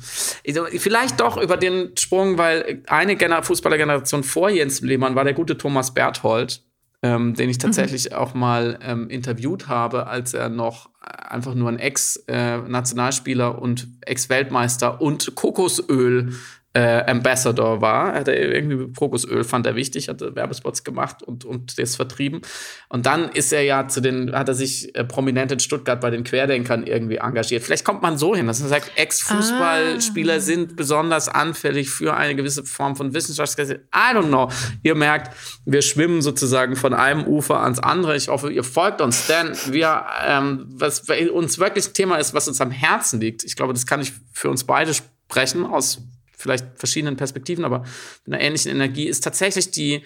Vielleicht doch über den Sprung, weil eine Gener Fußballergeneration vor Jens Lehmann war der gute Thomas Berthold, ähm, den ich mhm. tatsächlich mhm. auch mal ähm, interviewt habe, als er noch einfach nur ein Ex-Nationalspieler äh, und Ex-Weltmeister und Kokosöl äh, Ambassador war. Er hatte irgendwie Krokusöl, fand er wichtig, hatte Werbespots gemacht und, und das vertrieben. Und dann ist er ja zu den, hat er sich äh, prominent in Stuttgart bei den Querdenkern irgendwie engagiert. Vielleicht kommt man so hin, dass man sagt, Ex-Fußballspieler ah. sind besonders anfällig für eine gewisse Form von Wissenschaftsgesetz. I don't know. Ihr merkt, wir schwimmen sozusagen von einem Ufer ans andere. Ich hoffe, ihr folgt uns, denn wir, ähm, was uns wirklich ein Thema ist, was uns am Herzen liegt. Ich glaube, das kann ich für uns beide sprechen aus vielleicht verschiedenen Perspektiven, aber mit einer ähnlichen Energie, ist tatsächlich die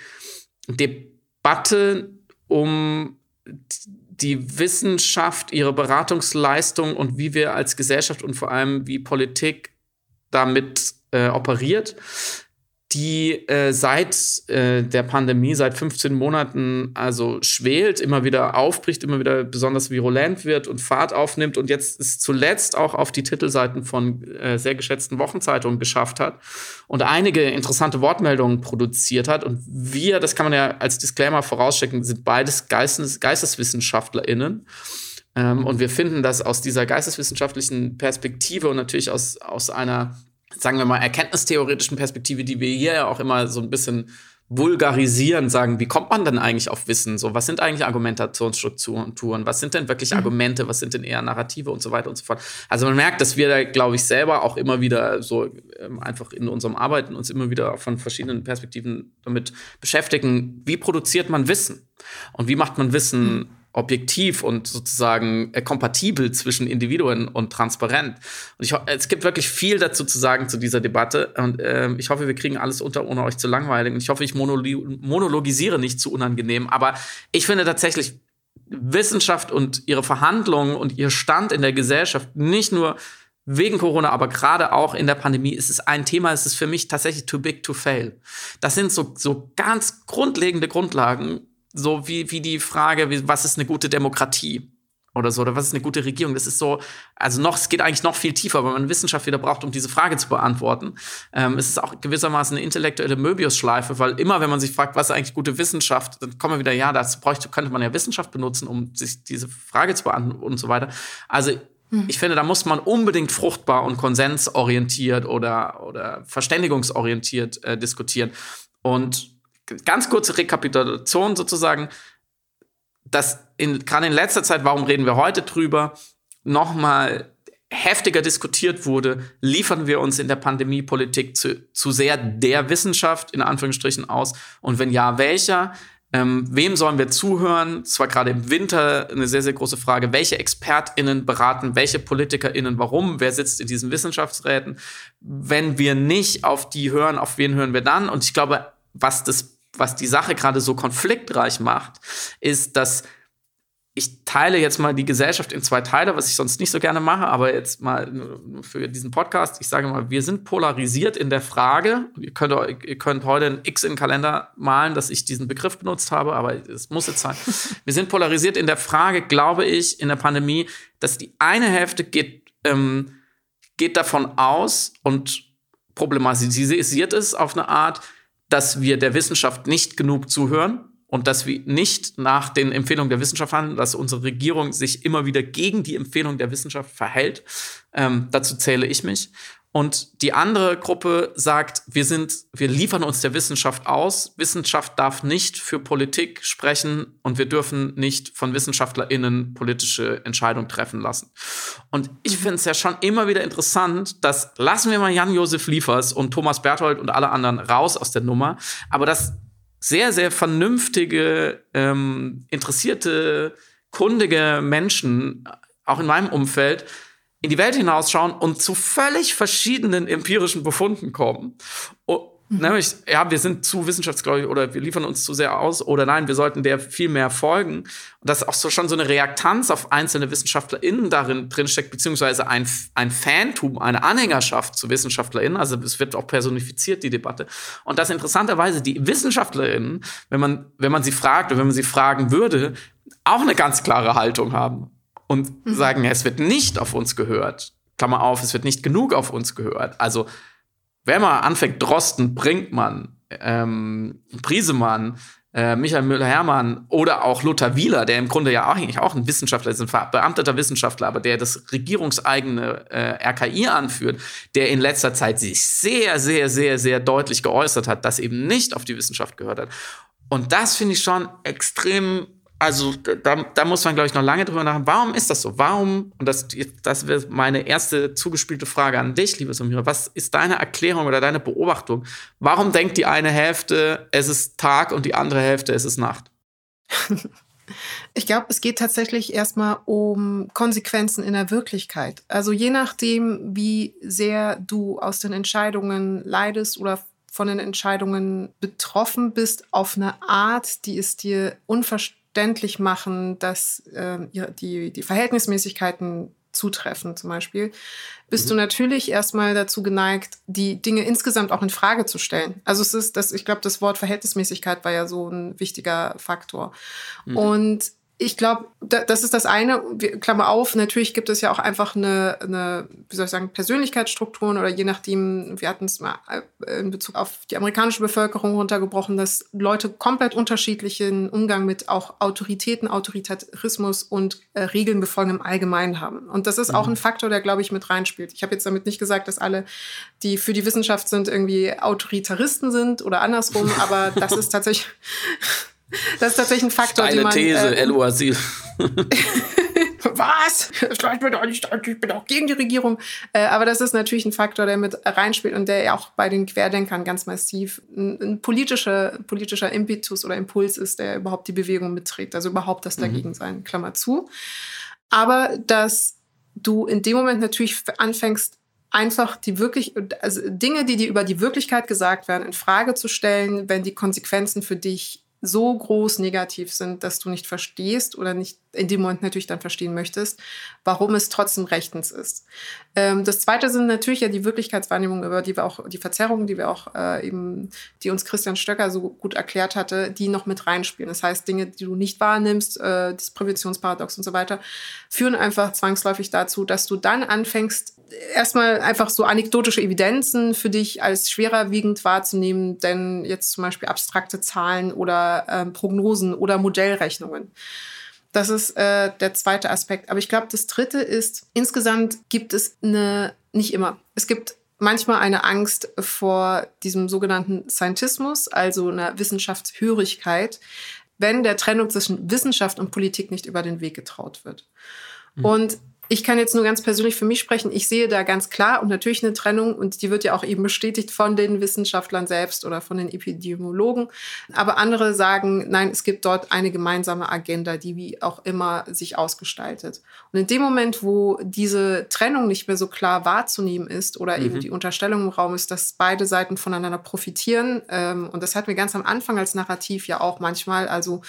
Debatte um die Wissenschaft, ihre Beratungsleistung und wie wir als Gesellschaft und vor allem wie Politik damit äh, operiert. Die äh, seit äh, der Pandemie, seit 15 Monaten also schwelt, immer wieder aufbricht, immer wieder besonders virulent wird und Fahrt aufnimmt und jetzt es zuletzt auch auf die Titelseiten von äh, sehr geschätzten Wochenzeitungen geschafft hat und einige interessante Wortmeldungen produziert hat. Und wir, das kann man ja als Disclaimer vorausschicken, sind beides Geistes GeisteswissenschaftlerInnen. Ähm, und wir finden, dass aus dieser geisteswissenschaftlichen Perspektive und natürlich aus, aus einer sagen wir mal, erkenntnistheoretischen Perspektive, die wir hier ja auch immer so ein bisschen vulgarisieren, sagen, wie kommt man denn eigentlich auf Wissen? So, was sind eigentlich Argumentationsstrukturen? Was sind denn wirklich mhm. Argumente? Was sind denn eher Narrative und so weiter und so fort? Also man merkt, dass wir da, glaube ich, selber auch immer wieder so ähm, einfach in unserem Arbeiten uns immer wieder von verschiedenen Perspektiven damit beschäftigen, wie produziert man Wissen? Und wie macht man Wissen mhm objektiv und sozusagen äh, kompatibel zwischen Individuen und transparent. Und ich, es gibt wirklich viel dazu zu sagen zu dieser Debatte. Und äh, ich hoffe, wir kriegen alles unter, ohne euch zu langweilig. Und ich hoffe, ich monologisiere nicht zu unangenehm. Aber ich finde tatsächlich, Wissenschaft und ihre Verhandlungen und ihr Stand in der Gesellschaft nicht nur wegen Corona, aber gerade auch in der Pandemie ist es ein Thema, es ist für mich tatsächlich too big to fail. Das sind so, so ganz grundlegende Grundlagen, so wie, wie die Frage, wie, was ist eine gute Demokratie? Oder so, oder was ist eine gute Regierung? Das ist so, also noch, es geht eigentlich noch viel tiefer, weil man Wissenschaft wieder braucht, um diese Frage zu beantworten. Ähm, es ist auch gewissermaßen eine intellektuelle Möbius-Schleife, weil immer, wenn man sich fragt, was ist eigentlich gute Wissenschaft, dann kommen wir wieder, ja, das bräuchte, könnte man ja Wissenschaft benutzen, um sich diese Frage zu beantworten und so weiter. Also, hm. ich finde, da muss man unbedingt fruchtbar und konsensorientiert oder, oder verständigungsorientiert äh, diskutieren. Und ganz kurze Rekapitulation sozusagen, dass in, gerade in letzter Zeit, warum reden wir heute drüber, nochmal heftiger diskutiert wurde, liefern wir uns in der Pandemiepolitik zu, zu sehr der Wissenschaft in Anführungsstrichen aus? Und wenn ja, welcher? Ähm, wem sollen wir zuhören? Es war gerade im Winter eine sehr, sehr große Frage. Welche ExpertInnen beraten welche PolitikerInnen warum? Wer sitzt in diesen Wissenschaftsräten? Wenn wir nicht auf die hören, auf wen hören wir dann? Und ich glaube, was das was die Sache gerade so konfliktreich macht, ist, dass ich teile jetzt mal die Gesellschaft in zwei Teile, was ich sonst nicht so gerne mache, aber jetzt mal für diesen Podcast. Ich sage mal, wir sind polarisiert in der Frage. Ihr könnt, ihr könnt heute ein X in den Kalender malen, dass ich diesen Begriff benutzt habe, aber es muss jetzt sein. Wir sind polarisiert in der Frage, glaube ich, in der Pandemie, dass die eine Hälfte geht, ähm, geht davon aus und problematisiert es auf eine Art, dass wir der Wissenschaft nicht genug zuhören und dass wir nicht nach den Empfehlungen der Wissenschaft handeln, dass unsere Regierung sich immer wieder gegen die Empfehlung der Wissenschaft verhält. Ähm, dazu zähle ich mich. Und die andere Gruppe sagt, wir sind, wir liefern uns der Wissenschaft aus. Wissenschaft darf nicht für Politik sprechen und wir dürfen nicht von WissenschaftlerInnen politische Entscheidungen treffen lassen. Und ich mhm. finde es ja schon immer wieder interessant, dass lassen wir mal Jan-Josef Liefers und Thomas Berthold und alle anderen raus aus der Nummer, aber dass sehr, sehr vernünftige, ähm, interessierte, kundige Menschen, auch in meinem Umfeld, in die Welt hinausschauen und zu völlig verschiedenen empirischen Befunden kommen. Und, mhm. Nämlich, ja, wir sind zu wissenschaftsgläubig oder wir liefern uns zu sehr aus oder nein, wir sollten der viel mehr folgen. Und dass auch so schon so eine Reaktanz auf einzelne WissenschaftlerInnen darin drinsteckt, beziehungsweise ein, ein Fantum, eine Anhängerschaft zu WissenschaftlerInnen. Also es wird auch personifiziert, die Debatte. Und dass interessanterweise die WissenschaftlerInnen, wenn man, wenn man sie fragt oder wenn man sie fragen würde, auch eine ganz klare Haltung haben und mhm. sagen, es wird nicht auf uns gehört. Klammer auf, es wird nicht genug auf uns gehört. Also, wenn man anfängt, Drosten, Brinkmann, ähm, Briesemann, äh, Michael Müller-Hermann oder auch Lothar Wieler, der im Grunde ja auch, eigentlich auch ein Wissenschaftler ist, ein beamteter Wissenschaftler, aber der das regierungseigene äh, RKI anführt, der in letzter Zeit sich sehr, sehr, sehr, sehr deutlich geäußert hat, dass eben nicht auf die Wissenschaft gehört hat. Und das finde ich schon extrem also da, da muss man, glaube ich, noch lange drüber nachdenken. Warum ist das so? Warum, und das, das wäre meine erste zugespielte Frage an dich, liebe Samira, was ist deine Erklärung oder deine Beobachtung? Warum denkt die eine Hälfte, es ist Tag und die andere Hälfte, es ist Nacht?
Ich glaube, es geht tatsächlich erstmal um Konsequenzen in der Wirklichkeit. Also je nachdem, wie sehr du aus den Entscheidungen leidest oder von den Entscheidungen betroffen bist, auf eine Art, die es dir unverständlich verständlich machen, dass äh, die, die Verhältnismäßigkeiten zutreffen zum Beispiel, bist mhm. du natürlich erstmal dazu geneigt, die Dinge insgesamt auch in Frage zu stellen. Also es ist das, ich glaube, das Wort Verhältnismäßigkeit war ja so ein wichtiger Faktor. Mhm. Und ich glaube, das ist das eine. Klammer auf, natürlich gibt es ja auch einfach eine, eine, wie soll ich sagen, Persönlichkeitsstrukturen oder je nachdem, wir hatten es mal äh, in Bezug auf die amerikanische Bevölkerung runtergebrochen, dass Leute komplett unterschiedlichen Umgang mit auch Autoritäten, Autoritarismus und äh, Regeln befolgen im Allgemeinen haben. Und das ist mhm. auch ein Faktor, der, glaube ich, mit reinspielt. Ich habe jetzt damit nicht gesagt, dass alle, die für die Wissenschaft sind, irgendwie Autoritaristen sind oder andersrum, aber das ist tatsächlich das ist tatsächlich ein Faktor,
Steile man, These, äh, El Asil.
Was? Ich bin, doch nicht, ich bin auch gegen die Regierung. Äh, aber das ist natürlich ein Faktor, der mit reinspielt und der auch bei den Querdenkern ganz massiv ein, ein politischer, politischer Impetus oder Impuls ist, der überhaupt die Bewegung mitträgt. Also überhaupt das mhm. dagegen sein, Klammer zu. Aber dass du in dem Moment natürlich anfängst, einfach die wirklich, also Dinge, die dir über die Wirklichkeit gesagt werden, in Frage zu stellen, wenn die Konsequenzen für dich so groß negativ sind, dass du nicht verstehst oder nicht in dem Moment natürlich dann verstehen möchtest, warum es trotzdem rechtens ist. Ähm, das zweite sind natürlich ja die Wirklichkeitswahrnehmung, über die wir auch, die Verzerrungen, die wir auch äh, eben, die uns Christian Stöcker so gut erklärt hatte, die noch mit reinspielen. Das heißt, Dinge, die du nicht wahrnimmst, äh, das Präventionsparadox und so weiter, führen einfach zwangsläufig dazu, dass du dann anfängst, erstmal einfach so anekdotische Evidenzen für dich als schwererwiegend wahrzunehmen, denn jetzt zum Beispiel abstrakte Zahlen oder ähm, Prognosen oder Modellrechnungen. Das ist äh, der zweite Aspekt. Aber ich glaube, das dritte ist, insgesamt gibt es eine, nicht immer, es gibt manchmal eine Angst vor diesem sogenannten Scientismus, also einer Wissenschaftshörigkeit, wenn der Trennung zwischen Wissenschaft und Politik nicht über den Weg getraut wird. Mhm. Und ich kann jetzt nur ganz persönlich für mich sprechen. Ich sehe da ganz klar und natürlich eine Trennung und die wird ja auch eben bestätigt von den Wissenschaftlern selbst oder von den Epidemiologen. Aber andere sagen, nein, es gibt dort eine gemeinsame Agenda, die wie auch immer sich ausgestaltet. Und in dem Moment, wo diese Trennung nicht mehr so klar wahrzunehmen ist oder mhm. eben die Unterstellung im Raum ist, dass beide Seiten voneinander profitieren, ähm, und das hatten wir ganz am Anfang als Narrativ ja auch manchmal, also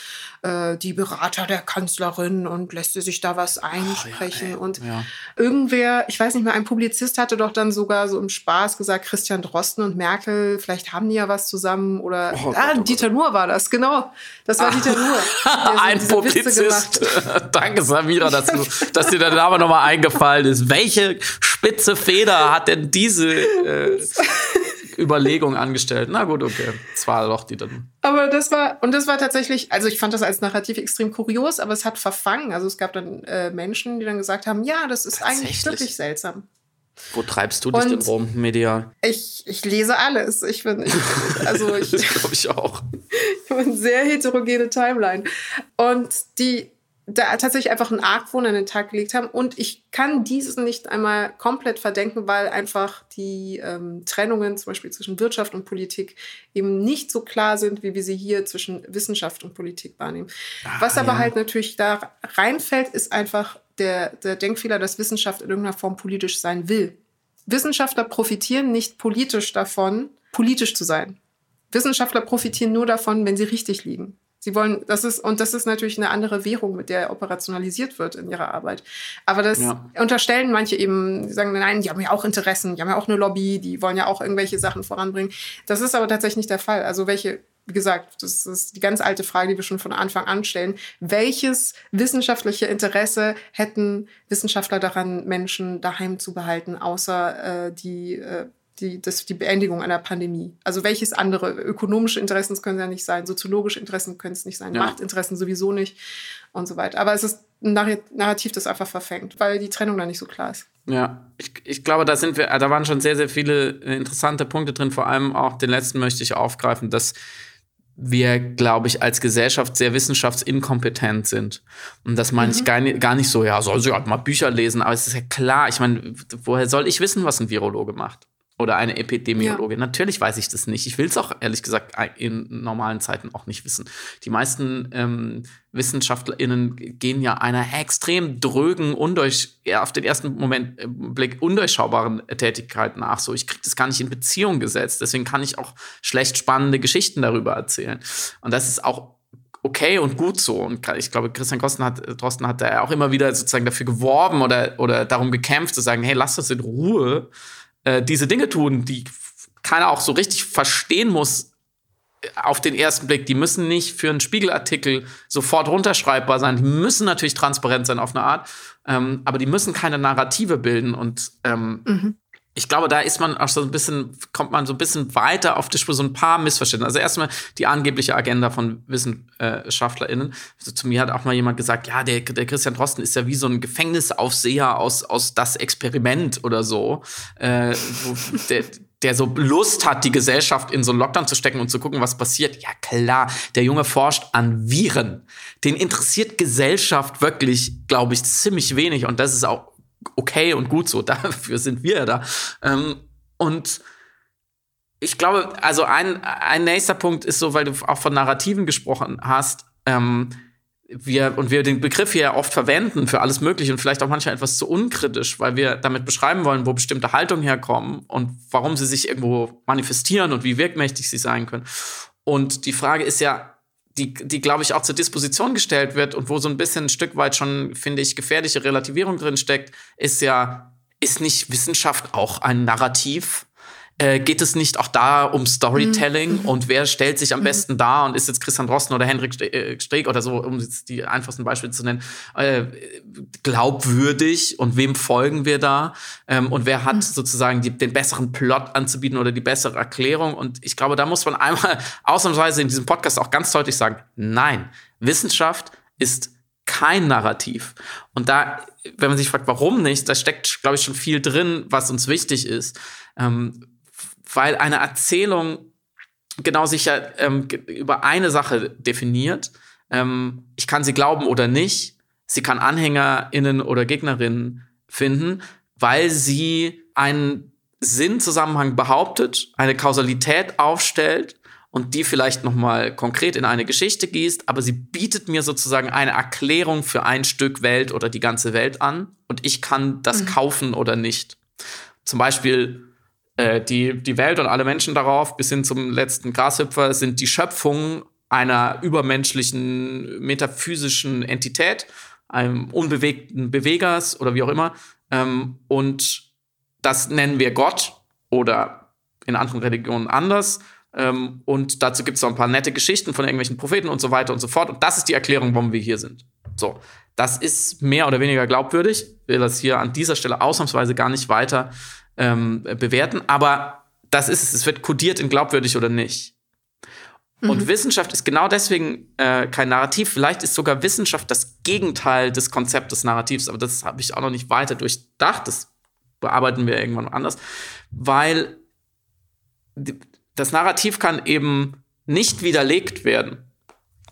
äh, die Berater der Kanzlerin und lässt sie sich da was einsprechen. Oh, ja, und ja. irgendwer, ich weiß nicht mehr, ein Publizist hatte doch dann sogar so im Spaß gesagt, Christian Drosten und Merkel, vielleicht haben die ja was zusammen. Oder oh, ah, Gott, oh Dieter Nuhr war das, genau. Das war Dieter Nuhr.
So ein Publizist. Danke, Samira, dass, du, dass dir der Name nochmal eingefallen ist. Welche spitze Feder hat denn diese äh, Überlegung angestellt. Na gut, okay. Das war doch die dann.
Aber das war, und das war tatsächlich, also ich fand das als Narrativ extrem kurios, aber es hat verfangen. Also es gab dann äh, Menschen, die dann gesagt haben, ja, das ist eigentlich wirklich seltsam.
Wo treibst du dich und denn rum, medial?
Ich, ich lese alles. Ich bin, ich, also ich.
glaube ich auch.
ich habe eine sehr heterogene Timeline. Und die, da tatsächlich einfach einen Argwohn an den Tag gelegt haben. Und ich kann dieses nicht einmal komplett verdenken, weil einfach die ähm, Trennungen zum Beispiel zwischen Wirtschaft und Politik eben nicht so klar sind, wie wir sie hier zwischen Wissenschaft und Politik wahrnehmen. Ah, Was aber ja. halt natürlich da reinfällt, ist einfach der, der Denkfehler, dass Wissenschaft in irgendeiner Form politisch sein will. Wissenschaftler profitieren nicht politisch davon, politisch zu sein. Wissenschaftler profitieren nur davon, wenn sie richtig liegen. Sie wollen, das ist, und das ist natürlich eine andere Währung, mit der operationalisiert wird in ihrer Arbeit. Aber das ja. unterstellen manche eben, die sagen, nein, die haben ja auch Interessen, die haben ja auch eine Lobby, die wollen ja auch irgendwelche Sachen voranbringen. Das ist aber tatsächlich nicht der Fall. Also welche, wie gesagt, das ist die ganz alte Frage, die wir schon von Anfang an stellen. Welches wissenschaftliche Interesse hätten Wissenschaftler daran, Menschen daheim zu behalten, außer äh, die äh, die, das, die Beendigung einer Pandemie. Also welches andere ökonomische Interessen können es ja nicht sein, soziologische Interessen können es nicht sein, ja. Machtinteressen sowieso nicht und so weiter. Aber es ist ein Narrativ, das einfach verfängt, weil die Trennung da nicht so klar ist.
Ja, ich, ich glaube, da sind wir, da waren schon sehr, sehr viele interessante Punkte drin. Vor allem auch den letzten möchte ich aufgreifen, dass wir, glaube ich, als Gesellschaft sehr wissenschaftsinkompetent sind. Und das meine mhm. ich gar nicht, gar nicht so, ja, soll sie halt mal Bücher lesen, aber es ist ja klar, ich meine, woher soll ich wissen, was ein Virologe macht? Oder eine Epidemiologin. Ja. Natürlich weiß ich das nicht. Ich will es auch ehrlich gesagt in normalen Zeiten auch nicht wissen. Die meisten ähm, WissenschaftlerInnen gehen ja einer extrem drögen, undurch, ja, auf den ersten Moment äh, Blick undurchschaubaren Tätigkeit nach. So, ich kriege das gar nicht in Beziehung gesetzt. Deswegen kann ich auch schlecht spannende Geschichten darüber erzählen. Und das ist auch okay und gut so. Und ich glaube, Christian Drosten hat, Drosten hat da auch immer wieder sozusagen dafür geworben oder, oder darum gekämpft, zu sagen, hey, lass uns in Ruhe äh, diese Dinge tun, die keiner auch so richtig verstehen muss äh, auf den ersten Blick. Die müssen nicht für einen Spiegelartikel sofort runterschreibbar sein. Die müssen natürlich transparent sein auf eine Art, ähm, aber die müssen keine Narrative bilden. Und ähm, mhm ich glaube, da ist man auch so ein bisschen, kommt man so ein bisschen weiter auf die Spur, so ein paar Missverständnisse. Also erstmal die angebliche Agenda von WissenschaftlerInnen. Also zu mir hat auch mal jemand gesagt, ja, der, der Christian Drosten ist ja wie so ein Gefängnisaufseher aus, aus das Experiment oder so. Äh, der, der so Lust hat, die Gesellschaft in so einen Lockdown zu stecken und zu gucken, was passiert. Ja klar, der Junge forscht an Viren. Den interessiert Gesellschaft wirklich, glaube ich, ziemlich wenig. Und das ist auch okay und gut so. Dafür sind wir da. Ähm, und ich glaube, also ein, ein nächster Punkt ist so, weil du auch von Narrativen gesprochen hast. Ähm, wir, und wir den Begriff hier oft verwenden für alles Mögliche und vielleicht auch manchmal etwas zu unkritisch, weil wir damit beschreiben wollen, wo bestimmte Haltungen herkommen und warum sie sich irgendwo manifestieren und wie wirkmächtig sie sein können. Und die Frage ist ja, die, die glaube ich, auch zur Disposition gestellt wird und wo so ein bisschen ein Stück weit schon, finde ich, gefährliche Relativierung drin steckt, ist ja, ist nicht Wissenschaft auch ein Narrativ? Äh, geht es nicht auch da um Storytelling mhm. und wer stellt sich am mhm. besten dar und ist jetzt Christian Drosten oder Henrik äh, Streeck oder so, um jetzt die einfachsten Beispiele zu nennen, äh, glaubwürdig und wem folgen wir da ähm, und wer hat mhm. sozusagen die, den besseren Plot anzubieten oder die bessere Erklärung und ich glaube, da muss man einmal ausnahmsweise in diesem Podcast auch ganz deutlich sagen, nein, Wissenschaft ist kein Narrativ. Und da, wenn man sich fragt, warum nicht, da steckt, glaube ich, schon viel drin, was uns wichtig ist. Ähm, weil eine Erzählung genau sich ja ähm, über eine Sache definiert. Ähm, ich kann sie glauben oder nicht. Sie kann AnhängerInnen oder GegnerInnen finden, weil sie einen Sinnzusammenhang behauptet, eine Kausalität aufstellt und die vielleicht noch mal konkret in eine Geschichte gießt, aber sie bietet mir sozusagen eine Erklärung für ein Stück Welt oder die ganze Welt an und ich kann das mhm. kaufen oder nicht. Zum Beispiel äh, die, die Welt und alle Menschen darauf, bis hin zum letzten Grashüpfer, sind die Schöpfung einer übermenschlichen, metaphysischen Entität, einem unbewegten Bewegers oder wie auch immer. Ähm, und das nennen wir Gott oder in anderen Religionen anders. Ähm, und dazu gibt es noch ein paar nette Geschichten von irgendwelchen Propheten und so weiter und so fort. Und das ist die Erklärung, warum wir hier sind. So, das ist mehr oder weniger glaubwürdig. Ich will das hier an dieser Stelle ausnahmsweise gar nicht weiter ähm, bewerten, aber das ist es. Es wird kodiert in glaubwürdig oder nicht. Mhm. Und Wissenschaft ist genau deswegen äh, kein Narrativ. Vielleicht ist sogar Wissenschaft das Gegenteil des Konzeptes Narrativs, aber das habe ich auch noch nicht weiter durchdacht. Das bearbeiten wir irgendwann anders, weil das Narrativ kann eben nicht widerlegt werden.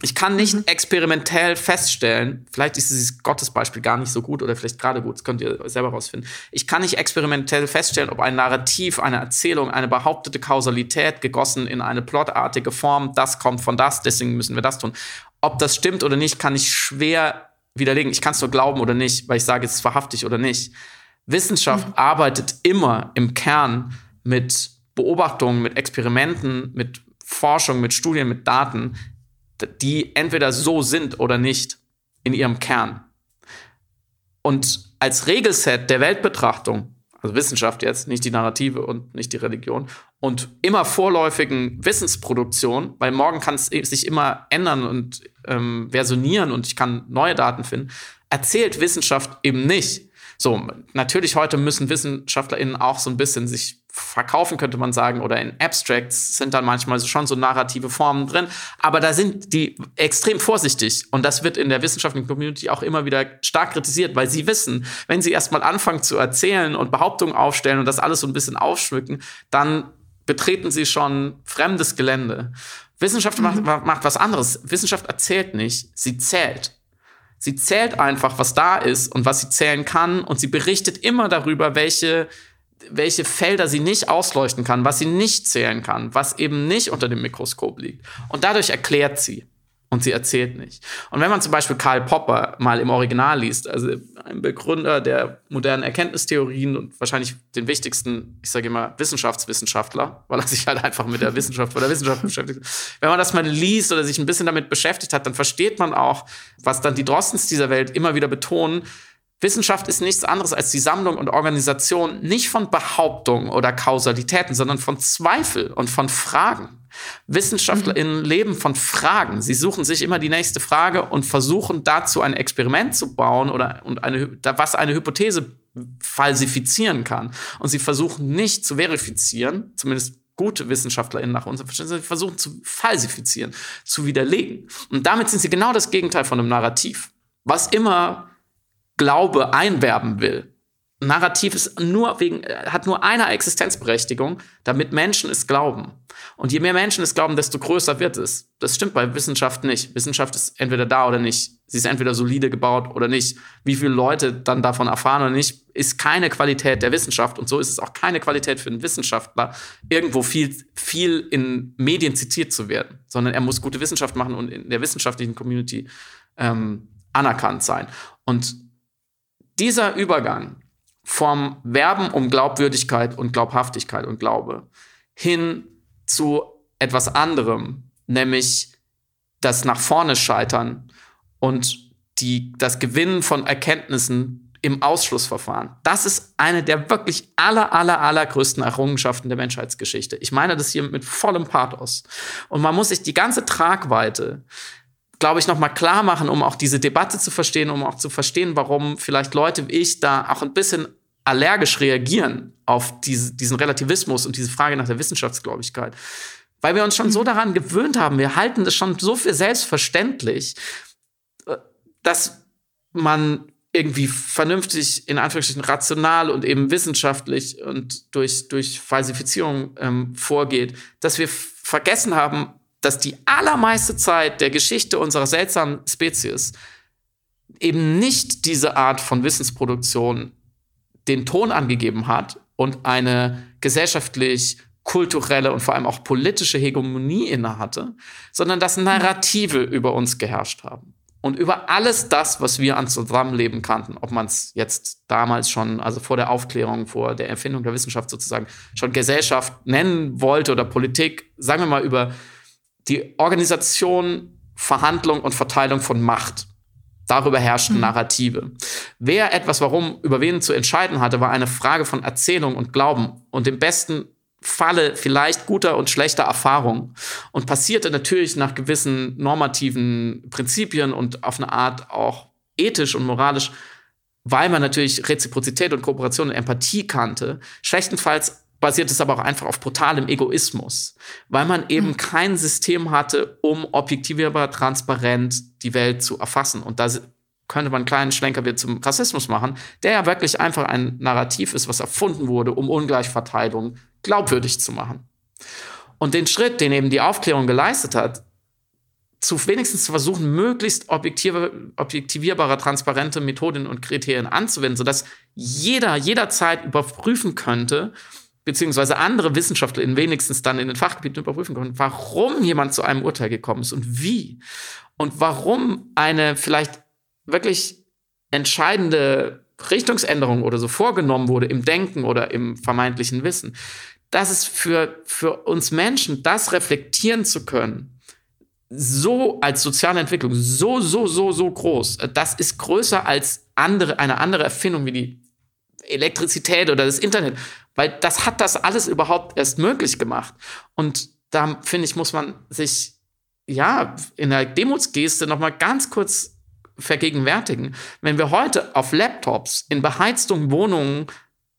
Ich kann nicht mhm. experimentell feststellen, vielleicht ist dieses Gottesbeispiel gar nicht so gut oder vielleicht gerade gut, das könnt ihr selber rausfinden. Ich kann nicht experimentell feststellen, ob ein Narrativ, eine Erzählung, eine behauptete Kausalität gegossen in eine plotartige Form, das kommt von das, deswegen müssen wir das tun. Ob das stimmt oder nicht, kann ich schwer widerlegen. Ich kann es nur glauben oder nicht, weil ich sage, es ist wahrhaftig oder nicht. Wissenschaft mhm. arbeitet immer im Kern mit Beobachtungen, mit Experimenten, mit Forschung, mit Studien, mit Daten, die entweder so sind oder nicht in ihrem Kern. Und als Regelset der Weltbetrachtung, also Wissenschaft jetzt, nicht die Narrative und nicht die Religion, und immer vorläufigen Wissensproduktion, weil morgen kann es sich immer ändern und ähm, versionieren und ich kann neue Daten finden, erzählt Wissenschaft eben nicht. So, natürlich heute müssen WissenschaftlerInnen auch so ein bisschen sich verkaufen, könnte man sagen, oder in Abstracts sind dann manchmal schon so narrative Formen drin. Aber da sind die extrem vorsichtig. Und das wird in der wissenschaftlichen Community auch immer wieder stark kritisiert, weil sie wissen, wenn sie erstmal anfangen zu erzählen und Behauptungen aufstellen und das alles so ein bisschen aufschmücken, dann betreten sie schon fremdes Gelände. Wissenschaft mhm. macht, macht was anderes. Wissenschaft erzählt nicht, sie zählt. Sie zählt einfach, was da ist und was sie zählen kann und sie berichtet immer darüber, welche welche Felder sie nicht ausleuchten kann, was sie nicht zählen kann, was eben nicht unter dem Mikroskop liegt. Und dadurch erklärt sie. Und sie erzählt nicht. Und wenn man zum Beispiel Karl Popper mal im Original liest, also ein Begründer der modernen Erkenntnistheorien und wahrscheinlich den wichtigsten, ich sage immer, Wissenschaftswissenschaftler, weil er sich halt einfach mit der Wissenschaft oder Wissenschaft beschäftigt. Wenn man das mal liest oder sich ein bisschen damit beschäftigt hat, dann versteht man auch, was dann die Drostens dieser Welt immer wieder betonen, Wissenschaft ist nichts anderes als die Sammlung und Organisation nicht von Behauptungen oder Kausalitäten, sondern von Zweifel und von Fragen. WissenschaftlerInnen mhm. leben von Fragen. Sie suchen sich immer die nächste Frage und versuchen dazu ein Experiment zu bauen oder und eine, was eine Hypothese falsifizieren kann. Und sie versuchen nicht zu verifizieren, zumindest gute WissenschaftlerInnen nach unserem Verständnis, sie versuchen zu falsifizieren, zu widerlegen. Und damit sind sie genau das Gegenteil von einem Narrativ. Was immer Glaube einwerben will. Narrativ ist nur wegen, äh, hat nur eine Existenzberechtigung, damit Menschen es glauben. Und je mehr Menschen es glauben, desto größer wird es. Das stimmt bei Wissenschaft nicht. Wissenschaft ist entweder da oder nicht. Sie ist entweder solide gebaut oder nicht. Wie viele Leute dann davon erfahren oder nicht, ist keine Qualität der Wissenschaft. Und so ist es auch keine Qualität für einen Wissenschaftler, irgendwo viel, viel in Medien zitiert zu werden. Sondern er muss gute Wissenschaft machen und in der wissenschaftlichen Community ähm, anerkannt sein. Und dieser Übergang vom Werben um Glaubwürdigkeit und Glaubhaftigkeit und Glaube hin zu etwas anderem, nämlich das nach vorne scheitern und die, das Gewinnen von Erkenntnissen im Ausschlussverfahren. Das ist eine der wirklich aller, aller, allergrößten Errungenschaften der Menschheitsgeschichte. Ich meine das hier mit vollem Pathos. Und man muss sich die ganze Tragweite glaube ich, nochmal klar machen, um auch diese Debatte zu verstehen, um auch zu verstehen, warum vielleicht Leute wie ich da auch ein bisschen allergisch reagieren auf diese, diesen Relativismus und diese Frage nach der Wissenschaftsgläubigkeit. Weil wir uns schon so mhm. daran gewöhnt haben, wir halten das schon so für selbstverständlich, äh, dass man irgendwie vernünftig, in Anführungsstrichen rational und eben wissenschaftlich und durch, durch Falsifizierung ähm, vorgeht, dass wir vergessen haben, dass die allermeiste Zeit der Geschichte unserer seltsamen Spezies eben nicht diese Art von Wissensproduktion den Ton angegeben hat und eine gesellschaftlich kulturelle und vor allem auch politische Hegemonie innehatte, sondern dass Narrative über uns geherrscht haben. Und über alles das, was wir an Zusammenleben kannten, ob man es jetzt damals schon, also vor der Aufklärung, vor der Erfindung der Wissenschaft sozusagen, schon Gesellschaft nennen wollte oder Politik, sagen wir mal über die Organisation, Verhandlung und Verteilung von Macht. Darüber herrschten mhm. Narrative. Wer etwas warum über wen zu entscheiden hatte, war eine Frage von Erzählung und Glauben und im besten Falle vielleicht guter und schlechter Erfahrung und passierte natürlich nach gewissen normativen Prinzipien und auf eine Art auch ethisch und moralisch, weil man natürlich Reziprozität und Kooperation und Empathie kannte, schlechtenfalls basiert es aber auch einfach auf brutalem Egoismus, weil man eben mhm. kein System hatte, um objektivierbar, transparent die Welt zu erfassen. Und da könnte man einen kleinen Schlenker wieder zum Rassismus machen, der ja wirklich einfach ein Narrativ ist, was erfunden wurde, um Ungleichverteilung glaubwürdig zu machen. Und den Schritt, den eben die Aufklärung geleistet hat, zu wenigstens zu versuchen, möglichst objektivierbare, transparente Methoden und Kriterien anzuwenden, sodass jeder jederzeit überprüfen könnte, beziehungsweise andere Wissenschaftler in wenigstens dann in den Fachgebieten überprüfen können, warum jemand zu einem Urteil gekommen ist und wie. Und warum eine vielleicht wirklich entscheidende Richtungsänderung oder so vorgenommen wurde im Denken oder im vermeintlichen Wissen. Das ist für, für uns Menschen, das reflektieren zu können, so als soziale Entwicklung, so, so, so, so groß. Das ist größer als andere, eine andere Erfindung wie die Elektrizität oder das Internet, weil das hat das alles überhaupt erst möglich gemacht. Und da finde ich, muss man sich ja in der Demutsgeste noch mal ganz kurz vergegenwärtigen. Wenn wir heute auf Laptops in beheizten Wohnungen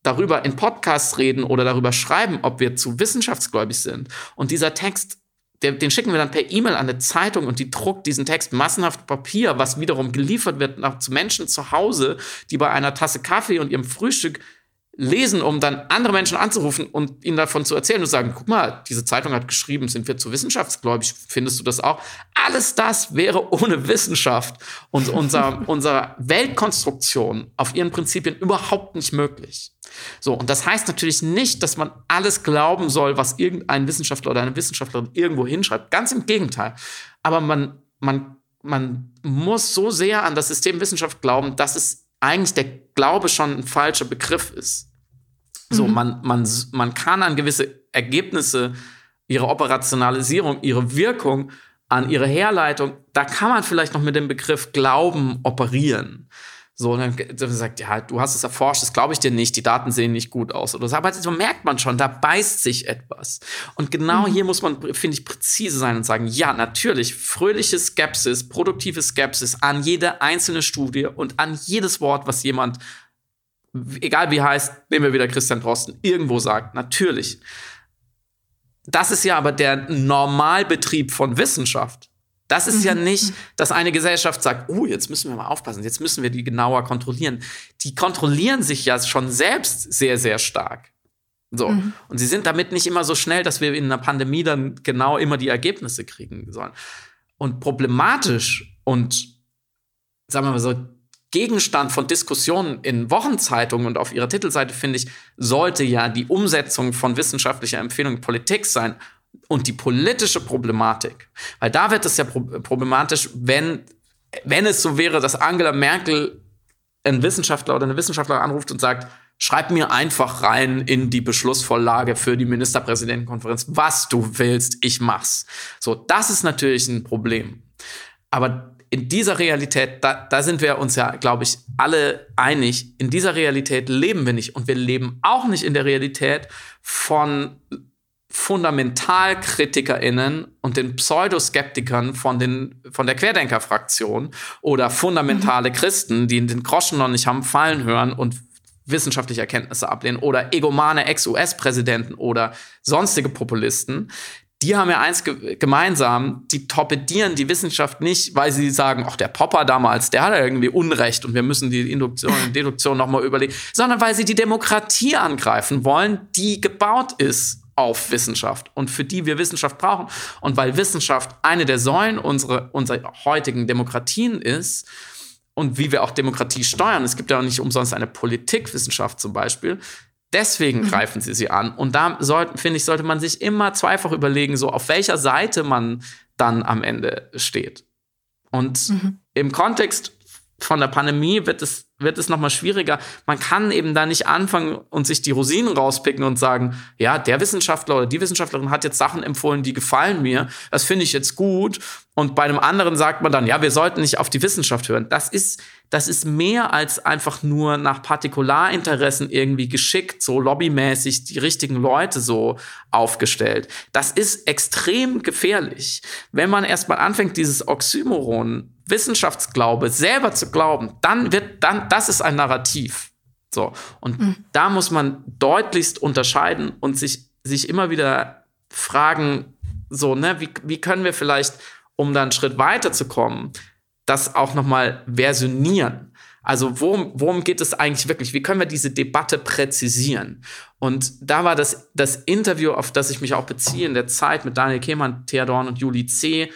darüber in Podcasts reden oder darüber schreiben, ob wir zu wissenschaftsgläubig sind und dieser Text den schicken wir dann per E-Mail an eine Zeitung und die druckt diesen Text massenhaft Papier, was wiederum geliefert wird nach, zu Menschen zu Hause, die bei einer Tasse Kaffee und ihrem Frühstück lesen, um dann andere Menschen anzurufen und ihnen davon zu erzählen und sagen, guck mal, diese Zeitung hat geschrieben, sind wir zu wissenschaftsgläubig, findest du das auch? Alles das wäre ohne Wissenschaft und unser, unserer Weltkonstruktion auf ihren Prinzipien überhaupt nicht möglich. So, und das heißt natürlich nicht, dass man alles glauben soll, was irgendein Wissenschaftler oder eine Wissenschaftlerin irgendwo hinschreibt. Ganz im Gegenteil. Aber man man, man muss so sehr an das System Wissenschaft glauben, dass es eigentlich der Glaube schon ein falscher Begriff ist. So, mhm. man, man, man kann an gewisse Ergebnisse, ihre Operationalisierung, ihre Wirkung, an ihre Herleitung, da kann man vielleicht noch mit dem Begriff Glauben operieren. So, und dann sagt, ja, du hast es erforscht, das glaube ich dir nicht, die Daten sehen nicht gut aus oder so. Aber so merkt man schon, da beißt sich etwas. Und genau mhm. hier muss man, finde ich, präzise sein und sagen, ja, natürlich, fröhliche Skepsis, produktive Skepsis an jede einzelne Studie und an jedes Wort, was jemand, egal wie heißt, nehmen wir wieder Christian Drosten, irgendwo sagt, natürlich. Das ist ja aber der Normalbetrieb von Wissenschaft. Das ist mhm. ja nicht, dass eine Gesellschaft sagt, oh, jetzt müssen wir mal aufpassen, jetzt müssen wir die genauer kontrollieren. Die kontrollieren sich ja schon selbst sehr, sehr stark. So. Mhm. Und sie sind damit nicht immer so schnell, dass wir in einer Pandemie dann genau immer die Ergebnisse kriegen sollen. Und problematisch und, sagen wir mal so, Gegenstand von Diskussionen in Wochenzeitungen und auf ihrer Titelseite, finde ich, sollte ja die Umsetzung von wissenschaftlicher Empfehlung Politik sein und die politische Problematik. Weil da wird es ja problematisch, wenn, wenn es so wäre, dass Angela Merkel einen Wissenschaftler oder eine Wissenschaftlerin anruft und sagt, schreib mir einfach rein in die Beschlussvorlage für die Ministerpräsidentenkonferenz, was du willst, ich mach's. So, das ist natürlich ein Problem. Aber in dieser Realität, da, da sind wir uns ja, glaube ich, alle einig, in dieser Realität leben wir nicht. Und wir leben auch nicht in der Realität von FundamentalkritikerInnen und den Pseudoskeptikern von, den, von der Querdenker-Fraktion oder fundamentale mhm. Christen, die in den Groschen noch nicht haben fallen hören und wissenschaftliche Erkenntnisse ablehnen oder egomane Ex-US-Präsidenten oder sonstige Populisten, die haben ja eins ge gemeinsam, die torpedieren die Wissenschaft nicht, weil sie sagen, ach, der Popper damals, der hat ja irgendwie Unrecht und wir müssen die Induktion und Deduktion nochmal überlegen, sondern weil sie die Demokratie angreifen wollen, die gebaut ist auf Wissenschaft und für die wir Wissenschaft brauchen. Und weil Wissenschaft eine der Säulen unserer, unserer heutigen Demokratien ist und wie wir auch Demokratie steuern, es gibt ja auch nicht umsonst eine Politikwissenschaft zum Beispiel, deswegen mhm. greifen sie sie an. Und da finde ich, sollte man sich immer zweifach überlegen, so auf welcher Seite man dann am Ende steht. Und mhm. im Kontext von der Pandemie wird es wird es nochmal schwieriger. Man kann eben da nicht anfangen und sich die Rosinen rauspicken und sagen, ja, der Wissenschaftler oder die Wissenschaftlerin hat jetzt Sachen empfohlen, die gefallen mir. Das finde ich jetzt gut. Und bei einem anderen sagt man dann, ja, wir sollten nicht auf die Wissenschaft hören. Das ist, das ist mehr als einfach nur nach Partikularinteressen irgendwie geschickt, so lobbymäßig die richtigen Leute so aufgestellt. Das ist extrem gefährlich. Wenn man erstmal anfängt, dieses Oxymoron Wissenschaftsglaube selber zu glauben, dann wird, dann, das ist ein Narrativ. So. Und mhm. da muss man deutlichst unterscheiden und sich, sich immer wieder fragen, so, ne, wie, wie können wir vielleicht, um da einen Schritt weiter zu kommen, das auch nochmal versionieren? Also worum, worum geht es eigentlich wirklich? Wie können wir diese Debatte präzisieren? Und da war das, das Interview, auf das ich mich auch beziehe, in der Zeit mit Daniel Kehmann, Theodorn und Juli C.,